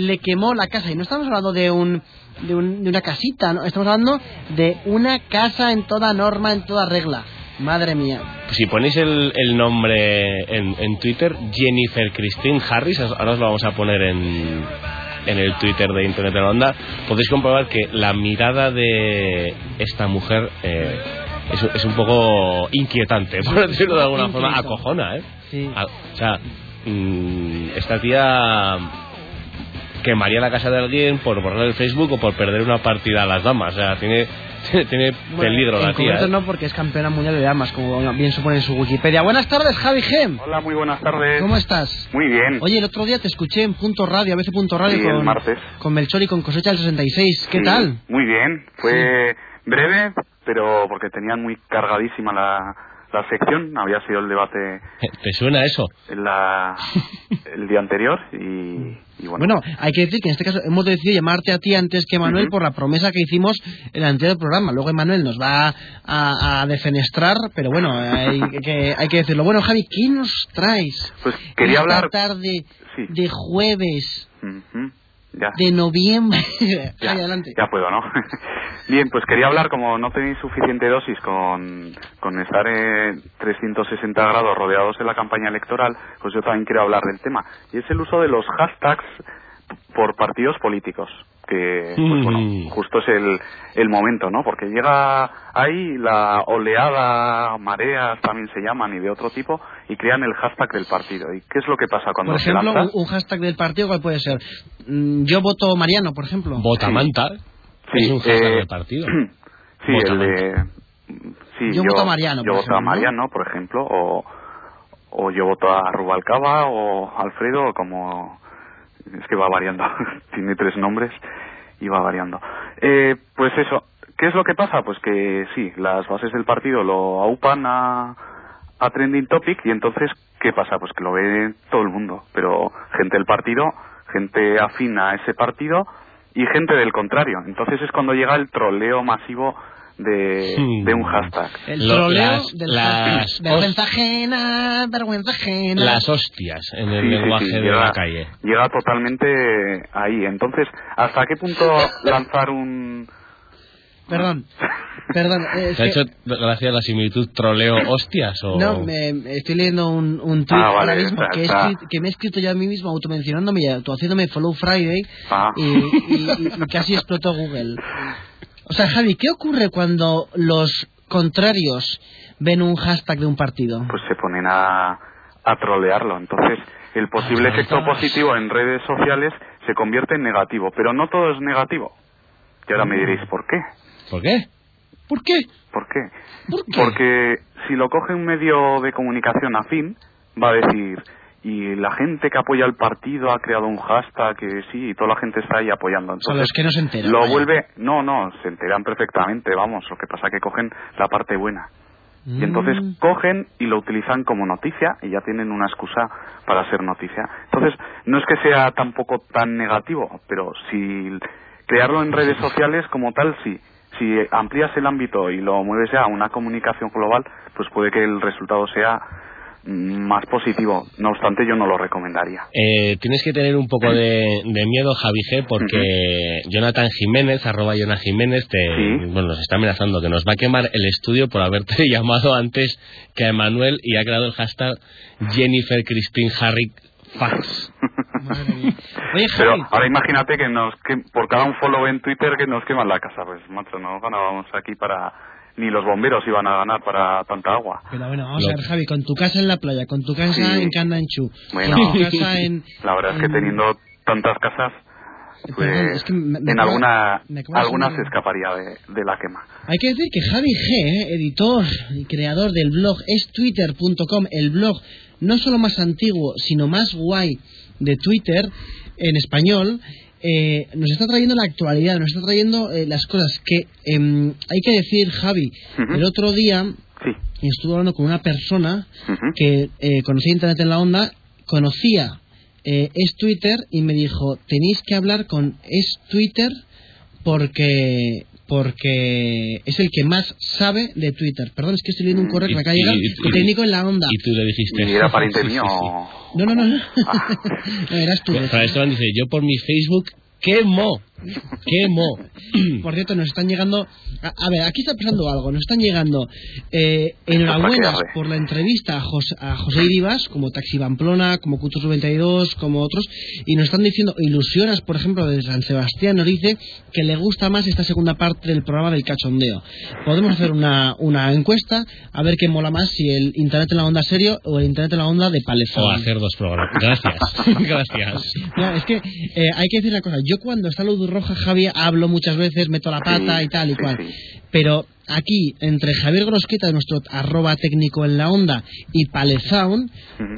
le quemó la casa. Y no estamos hablando de un de, un- de una casita, ¿no? estamos hablando de una casa en toda norma, en toda regla. Madre mía. Si ponéis el, el nombre en, en Twitter, Jennifer Christine Harris, ahora os lo vamos a poner en, en el Twitter de Internet de la Onda, podéis comprobar que la mirada de esta mujer eh, es, es un poco inquietante, por decirlo de alguna forma, acojona, ¿eh? Sí. A- o sea, mm, esta tía quemaría la casa de alguien por borrar el Facebook o por perder una partida a las damas. O sea, tiene, tiene peligro en la tía. concreto ¿eh? no, porque es campeona mundial de damas, como bien supone en su Wikipedia. Buenas tardes, Javi Gem. Hola, muy buenas tardes. ¿Cómo estás? Muy bien. Oye, el otro día te escuché en Punto Radio, a veces Punto Radio, Sí, el con, martes. con Melchor y con Cosecha del 66. ¿Qué Sí, tal? Muy bien. Fue breve, pero porque tenían muy cargadísima la, la sección. Había sido el debate ¿Te suena eso? en la, el día anterior y, y bueno. Bueno, hay que decir que en este caso hemos decidido llamarte a ti antes que a Manuel por la promesa que hicimos en el anterior programa. Luego Manuel nos va a, a defenestrar, pero bueno, hay que, hay que decirlo. Bueno, Javi, ¿qué nos traes? pues quería esta hablar. tarde Sí. de jueves Ujú, Ya. de noviembre. Ya, adelante. ya puedo, ¿no? Bien, pues quería hablar, como no tenéis suficiente dosis con, con estar en 360 grados rodeados en la campaña electoral, pues yo también quiero hablar del tema. Y es el uso de los hashtags por partidos políticos, que pues bueno, justo es el, el momento, ¿no? Porque llega ahí la oleada, mareas también se llaman y de otro tipo, y crean el hashtag del partido. ¿Y qué es lo que pasa cuando Por se ejemplo, lanza? un, un hashtag del partido, ¿cuál puede ser? Mm, Yo voto Mariano, por ejemplo. Botamanta. Sí, es un hashtag eh, del partido. Sí, el Votamante. de... Sí, Yo voto a Mariano, Yo por voto a ejemplo, ¿no? Mariano, por ejemplo, o, o yo voto a Rubalcaba o Alfredo, como... Es que va variando, tiene tres nombres y va variando. Eh, pues eso, ¿qué es lo que pasa? Pues que sí, las bases del partido lo aupan a, a Trending Topic y entonces, ¿qué pasa? Pues que lo ve todo el mundo, pero gente del partido, gente afín a ese partido y gente del contrario. Entonces es cuando llega el troleo masivo de, de un hashtag. El Lo- troleo las- del las. Vergüenza ajena, vergüenza ajena. Las hostias en el Sí, lenguaje sí, de llega, la calle. Llega totalmente ahí. Entonces, ¿hasta qué punto lanzar un... Perdón, perdón. eh, es ¿Te ha hecho gracia la similitud troleo hostias o...? No, me, me estoy leyendo un, un tweet Ah, vale, ahora mismo está- que, está. escrit- que me he escrito yo a mí mismo automencionándome y autohaciéndome Follow Friday Ah. y, y- y casi explotó Google. O sea, Javi, ¿qué ocurre cuando los contrarios ven un hashtag de un partido? Pues se ponen a, a trolearlo. Entonces, el posible efecto positivo en redes sociales se convierte en negativo. Pero no todo es negativo. Y ahora me diréis, ¿por qué? ¿Por qué? ¿Por qué? ¿Por qué? ¿Por qué? Porque si lo coge un medio de comunicación afín, va a decir, y la gente que apoya al partido ha creado un hashtag que sí, y toda la gente está ahí apoyando. Son los que no se enteran. Lo vaya. vuelve, no, no, se enteran perfectamente, vamos, lo que pasa que cogen la parte buena. Y entonces Mm. cogen y lo utilizan como noticia y ya tienen una excusa para ser noticia. Entonces, no es que sea tampoco tan negativo, pero si crearlo en redes sociales como tal, sí. Si amplías el ámbito y lo mueves ya a una comunicación global, pues puede que el resultado sea más positivo. No obstante, yo no lo recomendaría. Eh, tienes que tener un poco de, de miedo, Javi G, porque Jonathan Jiménez, arroba Jonathan Jiménez, te, Sí. bueno, nos está amenazando que nos va a quemar el estudio por haberte llamado antes que a Emanuel y ha creado el hashtag Jennifer Christine Harry Fax. Madre mía. Oye, Pero ahora imagínate que nos que por cada un follow en Twitter que nos queman la casa. Pues, macho, no ganábamos aquí para... Ni los bomberos iban a ganar para tanta agua. pero bueno, vamos Lo- a ver, Javi, con tu casa en la playa, con tu casa Sí. en Candanchú, Bueno. con tu casa en... La verdad es que en- teniendo tantas casas, Perdón, pues es que me- me en alguna, alguna se escaparía de, de la quema. Hay que decir que Javi G, eh, editor y creador del blog estwitter.com, el blog no solo más antiguo, sino más guay de Twitter en español, eh, nos está trayendo la actualidad, nos está trayendo eh, las cosas que em, hay que decir, Javi. El otro día Sí. estuve hablando con una persona Ujú. que eh, conocía Internet en la onda, conocía eh, es Twitter y me dijo, tenéis que hablar con es Twitter porque porque es el que más sabe de Twitter. Perdón, es que estoy leyendo un correo que me acaba de llegar. El técnico en la onda. Y tú le dijiste... Y era pariente mío. No, no, no. no. Ah. No, eras tú. Fran Esteban dice, yo por mi Facebook quemo, quemo. Por cierto, nos están llegando. A, a ver, aquí está pasando algo. Nos están llegando eh, enhorabuenas por la entrevista a José, a José Iribas, como Taxi Pamplona, como Cutos 92, como otros. Y nos están diciendo, Ilusionas, por ejemplo, de San Sebastián, nos dice que le gusta más esta segunda parte del programa del cachondeo. Podemos hacer una, una encuesta a ver qué mola más, si el Internet en la onda serio o el Internet en la onda de palezón. O hacer dos programas. Gracias, gracias. No, es que eh, hay que decir una cosa. Yo cuando está roja, Javi, hablo muchas veces, meto la pata Sí, y tal y sí, cual. sí. Pero aquí, entre Javier Grosqueta, nuestro arroba técnico en la onda, y Palezaun,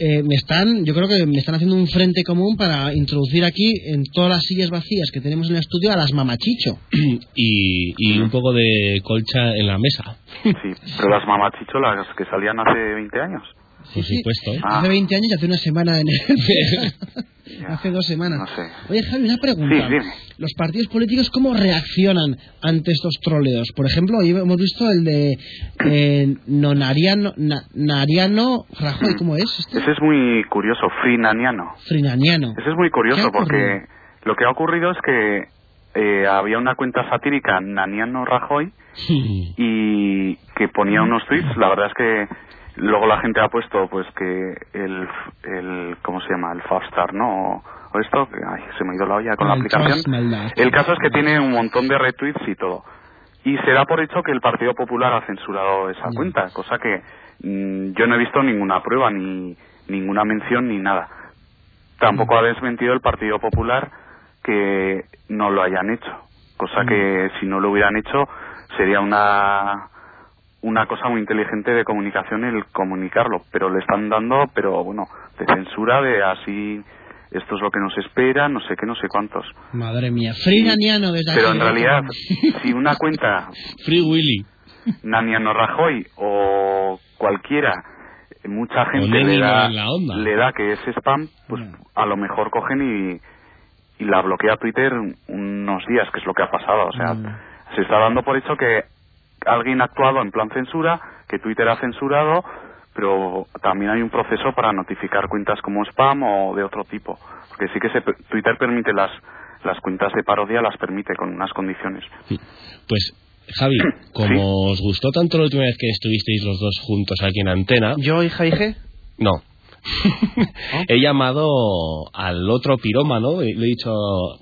eh, me están, yo creo que me están haciendo un frente común para introducir aquí, en todas las sillas vacías que tenemos en el estudio, a las mamachicho. Y, y un poco de colcha en la mesa, Sí, pero las mamachicho, las que salían hace 20 años. Por sí. supuesto. ¿eh? Ah. Hace 20 años y hace una semana en el... Hace dos semanas. No sé. Oye, Javi, una pregunta. Sí, dime. Los partidos políticos, ¿cómo reaccionan ante estos troleos? Por ejemplo, hoy hemos visto el de eh, Nonariano, Na- Nariano Rajoy, ¿cómo es? Este? Ese es muy curioso, Frinaniano. Frinaniano. Ese es muy ¿Qué curioso porque lo que ha ocurrido es que eh, había una cuenta satírica, Naniano Rajoy, y que ponía unos tweets. La verdad es que luego la gente ha puesto pues que el, el ¿cómo se llama? El Favstar, ¿no? O, o esto, que ay, se me ha ido la olla con la El aplicación. Trust. El caso es que tiene un montón de retweets y todo. Y se da por hecho que el Partido Popular ha censurado esa cuenta, cosa que mm, yo no he visto ninguna prueba, ni ninguna mención, ni nada. Tampoco ha desmentido el Partido Popular que no lo hayan hecho, cosa que si no lo hubieran hecho sería una una cosa muy inteligente de comunicación el comunicarlo, pero le están dando, pero bueno, de censura, de así, esto es lo que nos espera, no sé qué, no sé cuántos. Madre mía. Frinaniano desde Pero en realidad, si una cuenta Free Willy. Naniano Rajoy o cualquiera, mucha gente le da, le da que es spam, pues a lo mejor cogen y, y la bloquea Twitter unos días, que es lo que ha pasado. O sea, Mm. se está dando por hecho que alguien ha actuado en plan censura, que Twitter ha censurado, pero también hay un proceso para notificar cuentas como spam o de otro tipo. Porque sí que se, Twitter permite las, las cuentas de parodia, las permite con unas condiciones. Pues, Javi, como os gustó tanto la última vez que estuvisteis los dos juntos aquí en antena, Yo y Javi G. no. He llamado al otro pirómano, y le he dicho,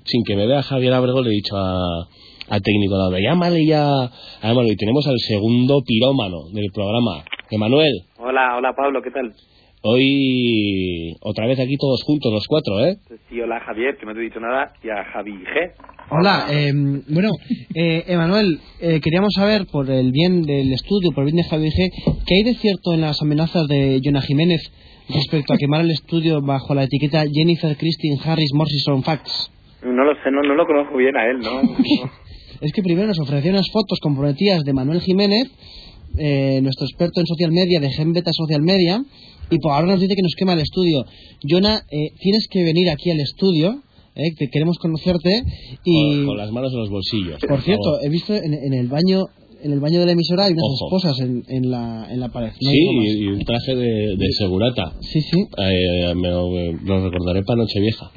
sin que me vea Javier Abrego, le he dicho a, al técnico de audio, llámale ya a Emanuel. Y tenemos al segundo pirómano del programa, Emanuel. Hola, hola Pablo, ¿qué tal? Hoy otra vez aquí todos juntos, los cuatro, ¿eh? Sí, hola Javier, que no te he dicho nada, y a Javi G. Hola, eh, bueno, eh, Emanuel, eh, queríamos saber, por el bien del estudio, por el bien de Javi G, ¿qué hay de cierto en las amenazas de Jonah Jiménez respecto a quemar el estudio bajo la etiqueta Jennifer Christine Harris Morrison Facts? No lo sé, no, no lo conozco bien a él, ¿no? Es que primero nos ofreció unas fotos comprometidas de Manuel Jiménez eh, nuestro experto en social media de Gen Beta Social Media, y por ahora nos dice que nos quema el estudio. Jonah, eh, tienes que venir aquí al estudio, eh, que queremos conocerte. Y, Con, con las manos en los bolsillos. por cierto, favor. he visto en, en el baño en el baño de la emisora hay unas Ojo. esposas en, en, la, en la pared. No Sí, y, un traje de, de segurata. Sí, sí. Eh, me lo recordaré para Nochevieja.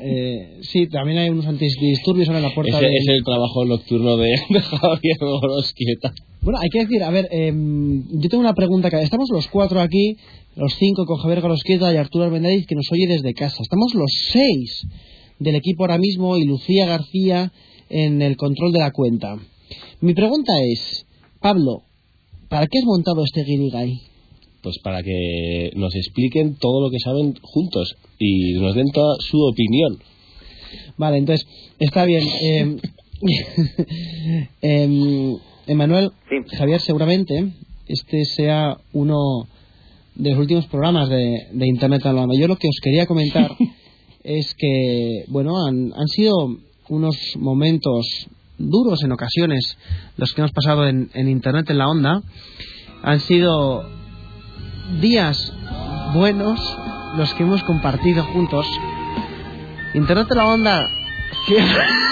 Eh, sí, también hay unos antidisturbios ahora en la puerta. Ese del- es el trabajo nocturno de, de Javier Gorosquieta. Bueno, hay que decir, a ver, em, yo tengo una pregunta. que Estamos los cuatro aquí, los cinco con Javier Garosqueta y Arturo Armendáriz, que nos oye desde casa. Estamos los seis del equipo ahora mismo y Lucía García en el control de la cuenta. Mi pregunta es, Pablo, ¿para qué has montado este guirigay? Pues para que nos expliquen todo lo que saben juntos y nos den toda su opinión. Vale, entonces, está bien. em, em, Emanuel, Sí. Javier, seguramente este sea uno de los últimos programas de, de Internet en la Onda. Yo lo que os quería comentar es que, bueno, han, han sido unos momentos duros en ocasiones los que hemos pasado en, en Internet en la Onda. Han sido días buenos los que hemos compartido juntos. Internet en la Onda.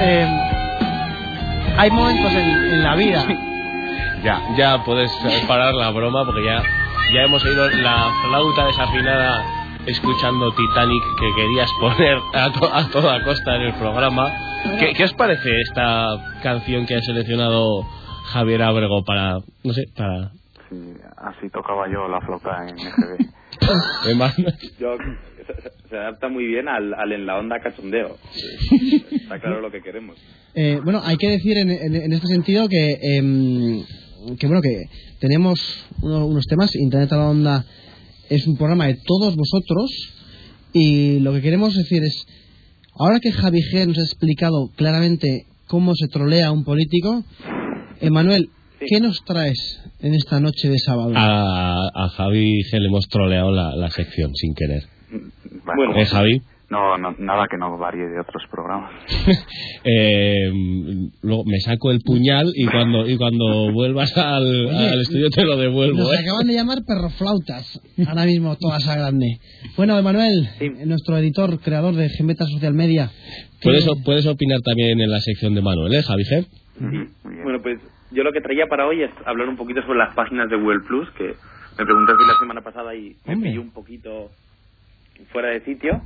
Eh, hay momentos en, en la vida. Ya, ya puedes parar la broma porque ya, ya hemos oído la flauta desafinada escuchando Titanic que querías poner a, to- a toda costa en el programa. ¿Qué, qué os parece esta canción que ha seleccionado Javier Abrego para, no sé, para... Sí, así tocaba yo la flauta en EGB. Yo, se, adapta muy bien al, al en la onda cachondeo. Está claro lo que queremos. Eh, bueno, hay que decir en, en- en este sentido que, em, que bueno, que tenemos uno- unos temas. Internet a la Onda es un programa de todos vosotros y lo que queremos decir es, ahora que Javi G nos ha explicado claramente cómo se trolea a un político, Emanuel, ¿qué nos traes en esta noche de sábado? A, a Javi G le hemos troleado la, la sección sin querer. Bueno, ¿Eh, Javi? No, no, nada que no varíe de otros programas. Eh, luego me saco el puñal y cuando y cuando vuelvas al, al estudio te lo devuelvo. Nos ¿eh? acaban de llamar perroflautas, ahora mismo toda esa grande. Bueno, Emanuel, Sí. eh, nuestro editor, creador de Gemeta Social Media. Puedes, ¿qué- o- puedes opinar también en la sección de Manuel, ¿eh, Javi bien. Bueno, pues yo lo que traía para hoy es hablar un poquito sobre las páginas de Google Plus, que me preguntaste la semana pasada y me pilló un poquito fuera de sitio.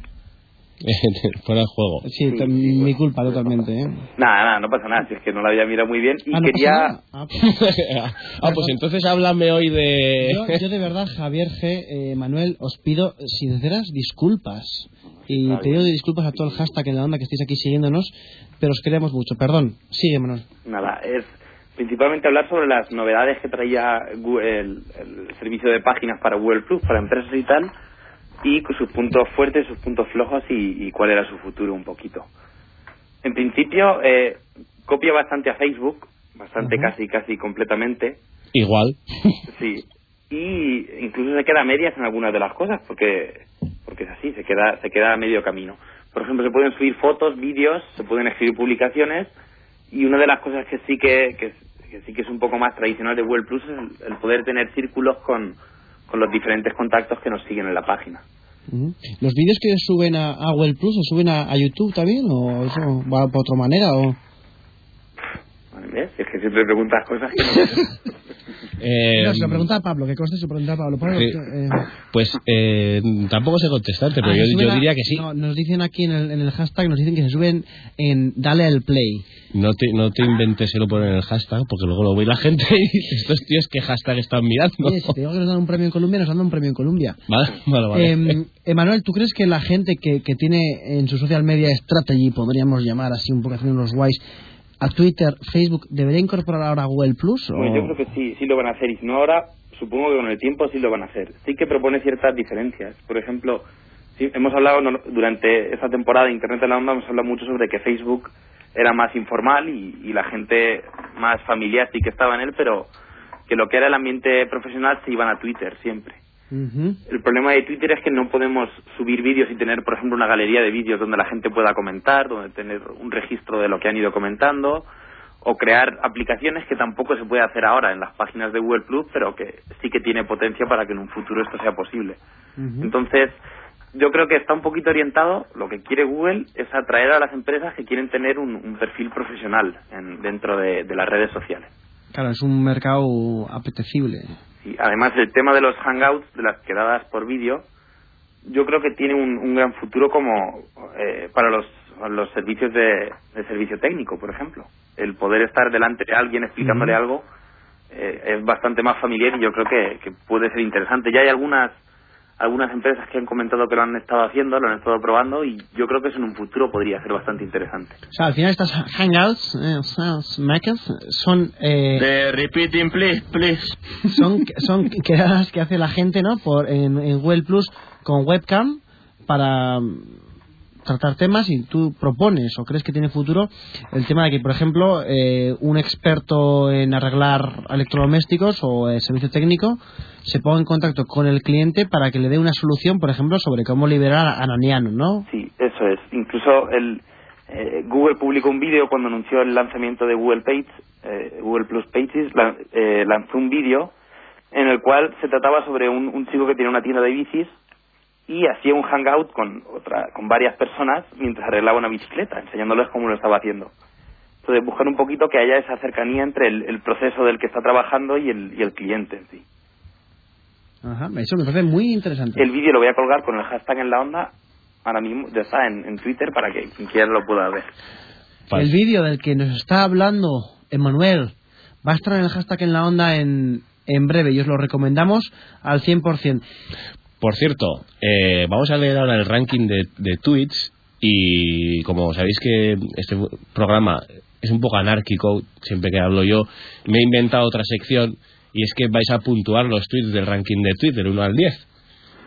Fuera de juego. Sí, mi culpa totalmente, ¿eh? Nada, nada, no pasa nada, si es que no la había mirado muy bien. Y Ah, ¿no pasa quería... Ah, pues- ah, pues entonces háblame hoy de... yo, yo de verdad, Javier G, eh, Manuel, os pido sinceras disculpas. Y pido disculpas a todo el hashtag en la onda que estáis aquí siguiéndonos, pero os queremos mucho. Perdón, sigue, Manuel. Nada, es principalmente hablar sobre las novedades que traía el servicio de páginas para Google Plus, para empresas y tal, y sus puntos fuertes, sus puntos flojos y, y cuál era su futuro un poquito. En principio, eh, copia bastante a Facebook, bastante casi, casi completamente, Igual. sí, y incluso se queda a medias en algunas de las cosas, porque porque es así, se queda se queda a medio camino. Por ejemplo, se pueden subir fotos, vídeos, se pueden escribir publicaciones, y una de las cosas que sí que, que, que sí que es un poco más tradicional de Google Plus es el, el poder tener círculos con, con los diferentes contactos que nos siguen en la página. ¿Los vídeos que suben a, Google Plus se suben a, a YouTube también? ¿O eso va por otra manera? O... Si es que siempre preguntas cosas que no... Eh, No, se lo pregunta a Pablo, que conste se lo pregunta a Pablo. Pablo, eh, Pues eh, tampoco sé contestarte, pero ah, yo, yo diría que sí. no, nos dicen aquí en el, en el hashtag, nos dicen que se suben en Dale al Play. No te, no te inventes el poner en el hashtag, porque luego lo ve la gente y dice, estos tíos qué hashtag están mirando. Oye, si te digo que nos dan un premio en Colombia, nos dan un premio en Colombia. Vale, vale, vale. Eh, Emanuel, ¿tú crees que la gente que, que tiene en su social media strategy, podríamos llamar así un poco haciendo unos guays, a Twitter, Facebook, debería incorporar ahora Google Plus? o- Bueno, yo creo que sí, sí lo van a hacer y si no ahora, supongo que con el tiempo sí lo van a hacer. Sí que propone ciertas diferencias. Por ejemplo, sí, hemos hablado durante esta temporada de Internet de la Onda, hemos hablado mucho sobre que Facebook era más informal y, y la gente más familiar sí que estaba en él, pero que lo que era el ambiente profesional se iban a Twitter siempre. Ujú. El problema de Twitter es que no podemos subir vídeos y tener, por ejemplo, una galería de vídeos donde la gente pueda comentar, donde tener un registro de lo que han ido comentando, o crear aplicaciones que tampoco se puede hacer ahora en las páginas de Google Plus, pero que sí que tiene potencia para que en un futuro esto sea posible. Entonces, yo creo que está un poquito orientado, lo que quiere Google es atraer a las empresas que quieren tener un, un perfil profesional en- dentro de, de las redes sociales. Claro, es un mercado apetecible. Y además el tema de los hangouts, de las quedadas por vídeo, yo creo que tiene un, un gran futuro como eh, para los, los servicios de, de servicio técnico, por ejemplo. El poder estar delante de alguien explicándole algo eh, es bastante más familiar y yo creo que, que puede ser interesante. Ya hay algunas algunas empresas que han comentado que lo han estado haciendo, lo han estado probando y yo creo que eso en un futuro podría ser bastante interesante. O sea, al final estas hangouts, eh, o sea, Smackers, son... Eh, De repeating, please, please. son son quedadas que hace la gente no por en, en Google Plus con webcam para tratar temas y tú propones o crees que tiene futuro el tema de que por ejemplo eh, un experto en arreglar electrodomésticos o eh, servicio técnico se ponga en contacto con el cliente para que le dé una solución por ejemplo sobre cómo liberar a Ananiano ¿no? Sí, eso es. Incluso el, eh, Google publicó un vídeo cuando anunció el lanzamiento de Google Page, eh, Google Plus Pages, lan- eh, lanzó un vídeo en el cual se trataba sobre un, un chico que tiene una tienda de bicis y hacía un hangout con otra, con varias personas mientras arreglaba una bicicleta, enseñándoles cómo lo estaba haciendo. Entonces buscar un poquito que haya esa cercanía entre el, el proceso del que está trabajando y el, y el cliente en sí. Ajá, eso me parece muy interesante El vídeo lo voy a colgar con el hashtag en la onda, ahora mismo ya está en, en Twitter para que quien quiera lo pueda ver. El vídeo del que nos está hablando Emanuel va a estar en el hashtag en la onda en, en breve y os lo recomendamos al 100%. Por cierto, eh, vamos a leer ahora el ranking de, de tweets y como sabéis que este programa es un poco anárquico, siempre que hablo yo, me he inventado otra sección y es que vais a puntuar los tweets del ranking de Twitter, 1 al 10.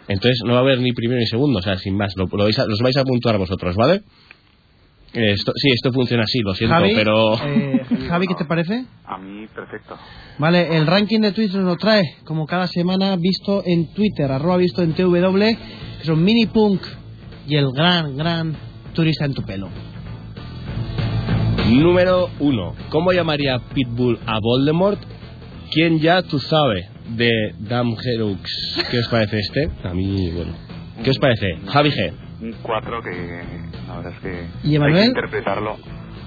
Entonces no va a haber ni primero ni segundo, o sea, sin más, lo, los vais a puntuar vosotros, ¿vale? Esto, sí, esto funciona así, lo siento, Javi, pero... eh, Javi, ¿qué te parece? A mí, perfecto. Vale, el ranking de Twitter nos lo trae, como cada semana, visto en Twitter, arroba visto en TW, que son Mini Punk y el gran, gran turista en tu pelo. Número 1. ¿Cómo llamaría Pitbull a Voldemort? ¿Quién ya tú sabe? De Dam Herux. ¿Qué os parece este? A mí, bueno. ¿Qué os parece? Javi G. Un 4 que la verdad es que ¿Y Emanuel? hay que interpretarlo.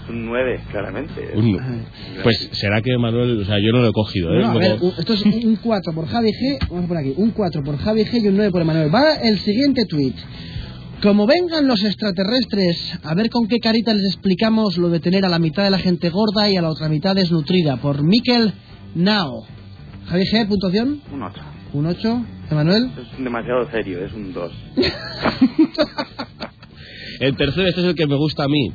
Un 9, claramente. Un- Pues será que Manuel, o sea, yo no lo he cogido, ¿eh? No, a ver, esto es un 4 por Javi G, vamos por aquí, un 4 por Javi G y un 9 por Emanuel. Va el siguiente tweet. Como vengan los extraterrestres, a ver con qué carita les explicamos lo de tener a la mitad de la gente gorda y a la otra mitad desnutrida. Por Mikel Nao. Javi G, puntuación, Un 8. un 8. Emanuel, Es demasiado serio, es un 2. El tercero, este es el que me gusta a mí.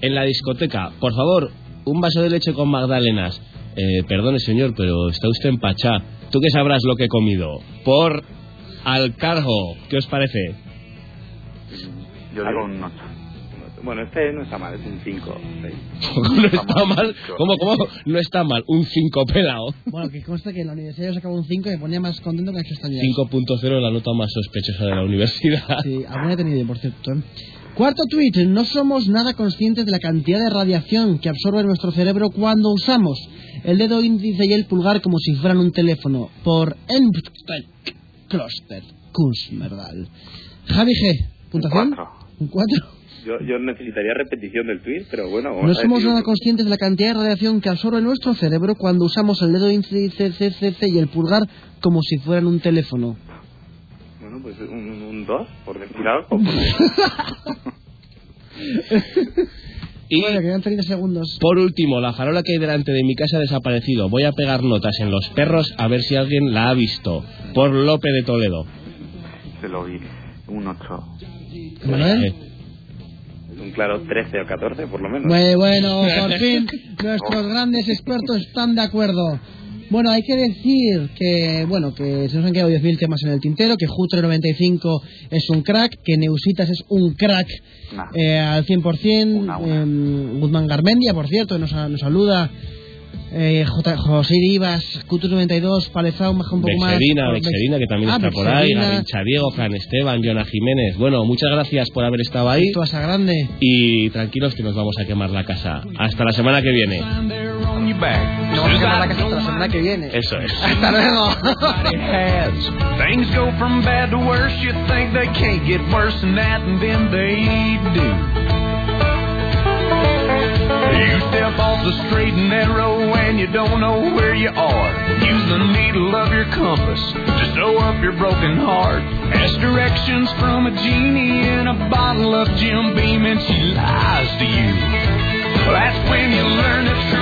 En la discoteca, por favor, un vaso de leche con magdalenas. Eh, perdone, señor, pero está usted en Pachá. ¿Tú qué sabrás lo que he comido? Por al cargo. ¿Qué os parece? Yo digo un 8. Bueno, este no está mal, es un 5. no está mal. ¿Cómo, cómo? No está mal. Un 5 pelado. bueno, que consta que en la universidad yo sacaba un 5 y me ponía más contento que estos años. 5.0 la nota más sospechosa de la universidad. Sí, alguna he tenido, por cierto. ¿eh? Cuarto tweet. No somos nada conscientes de la cantidad de radiación que absorbe nuestro cerebro cuando usamos el dedo índice y el pulgar como si fueran un teléfono. Por Enptek Kloster Kunstmerdal. Javi G. ¿Puntuación? Un 4. Un 4. Yo, yo necesitaría repetición del tweet, pero bueno. vamos No somos nada conscientes de la cantidad de radiación que absorbe nuestro cerebro cuando usamos el dedo índice CCC y el pulgar como si fueran un teléfono. Bueno, pues un 2, por decir algo. Y Bueno, quedan 30 segundos. por último, la farola que hay delante de mi casa ha desaparecido. Voy a pegar notas en los perros a ver si alguien la ha visto. Por Lope de Toledo. Se lo vi. Un 8. ¿Emanuel? Eh, Es un claro 13 o 14, por lo menos. Muy bueno, por fin nuestros grandes expertos están de acuerdo. Bueno, hay que decir que, bueno, que se nos han quedado 10.000 temas en el tintero, que Jutre95 es un crack, que Neusitas es un crack Nah. eh, al 100%, Una, una. em, Guzmán Garmendia, por cierto, nos, nos saluda eh, J. José Rivas, Cultura 92, Palezao, un poco más. Por- Vexerina, que también Ah, está por ahí. Garincha Diego, Fran Esteban, Joana Jiménez. Bueno, muchas gracias por haber estado ahí Tú vas a grande. y tranquilos que nos vamos a quemar la casa. Hasta la semana que viene. on your back. No vamos a quemar la casa hasta la semana que viene. Eso es. Hasta luego. You step off the straight and narrow and you don't know where you are. Use the needle of your compass to sew up your broken heart. Ask directions from a genie in a bottle of Jim Beam and she lies to you. That's when you learn that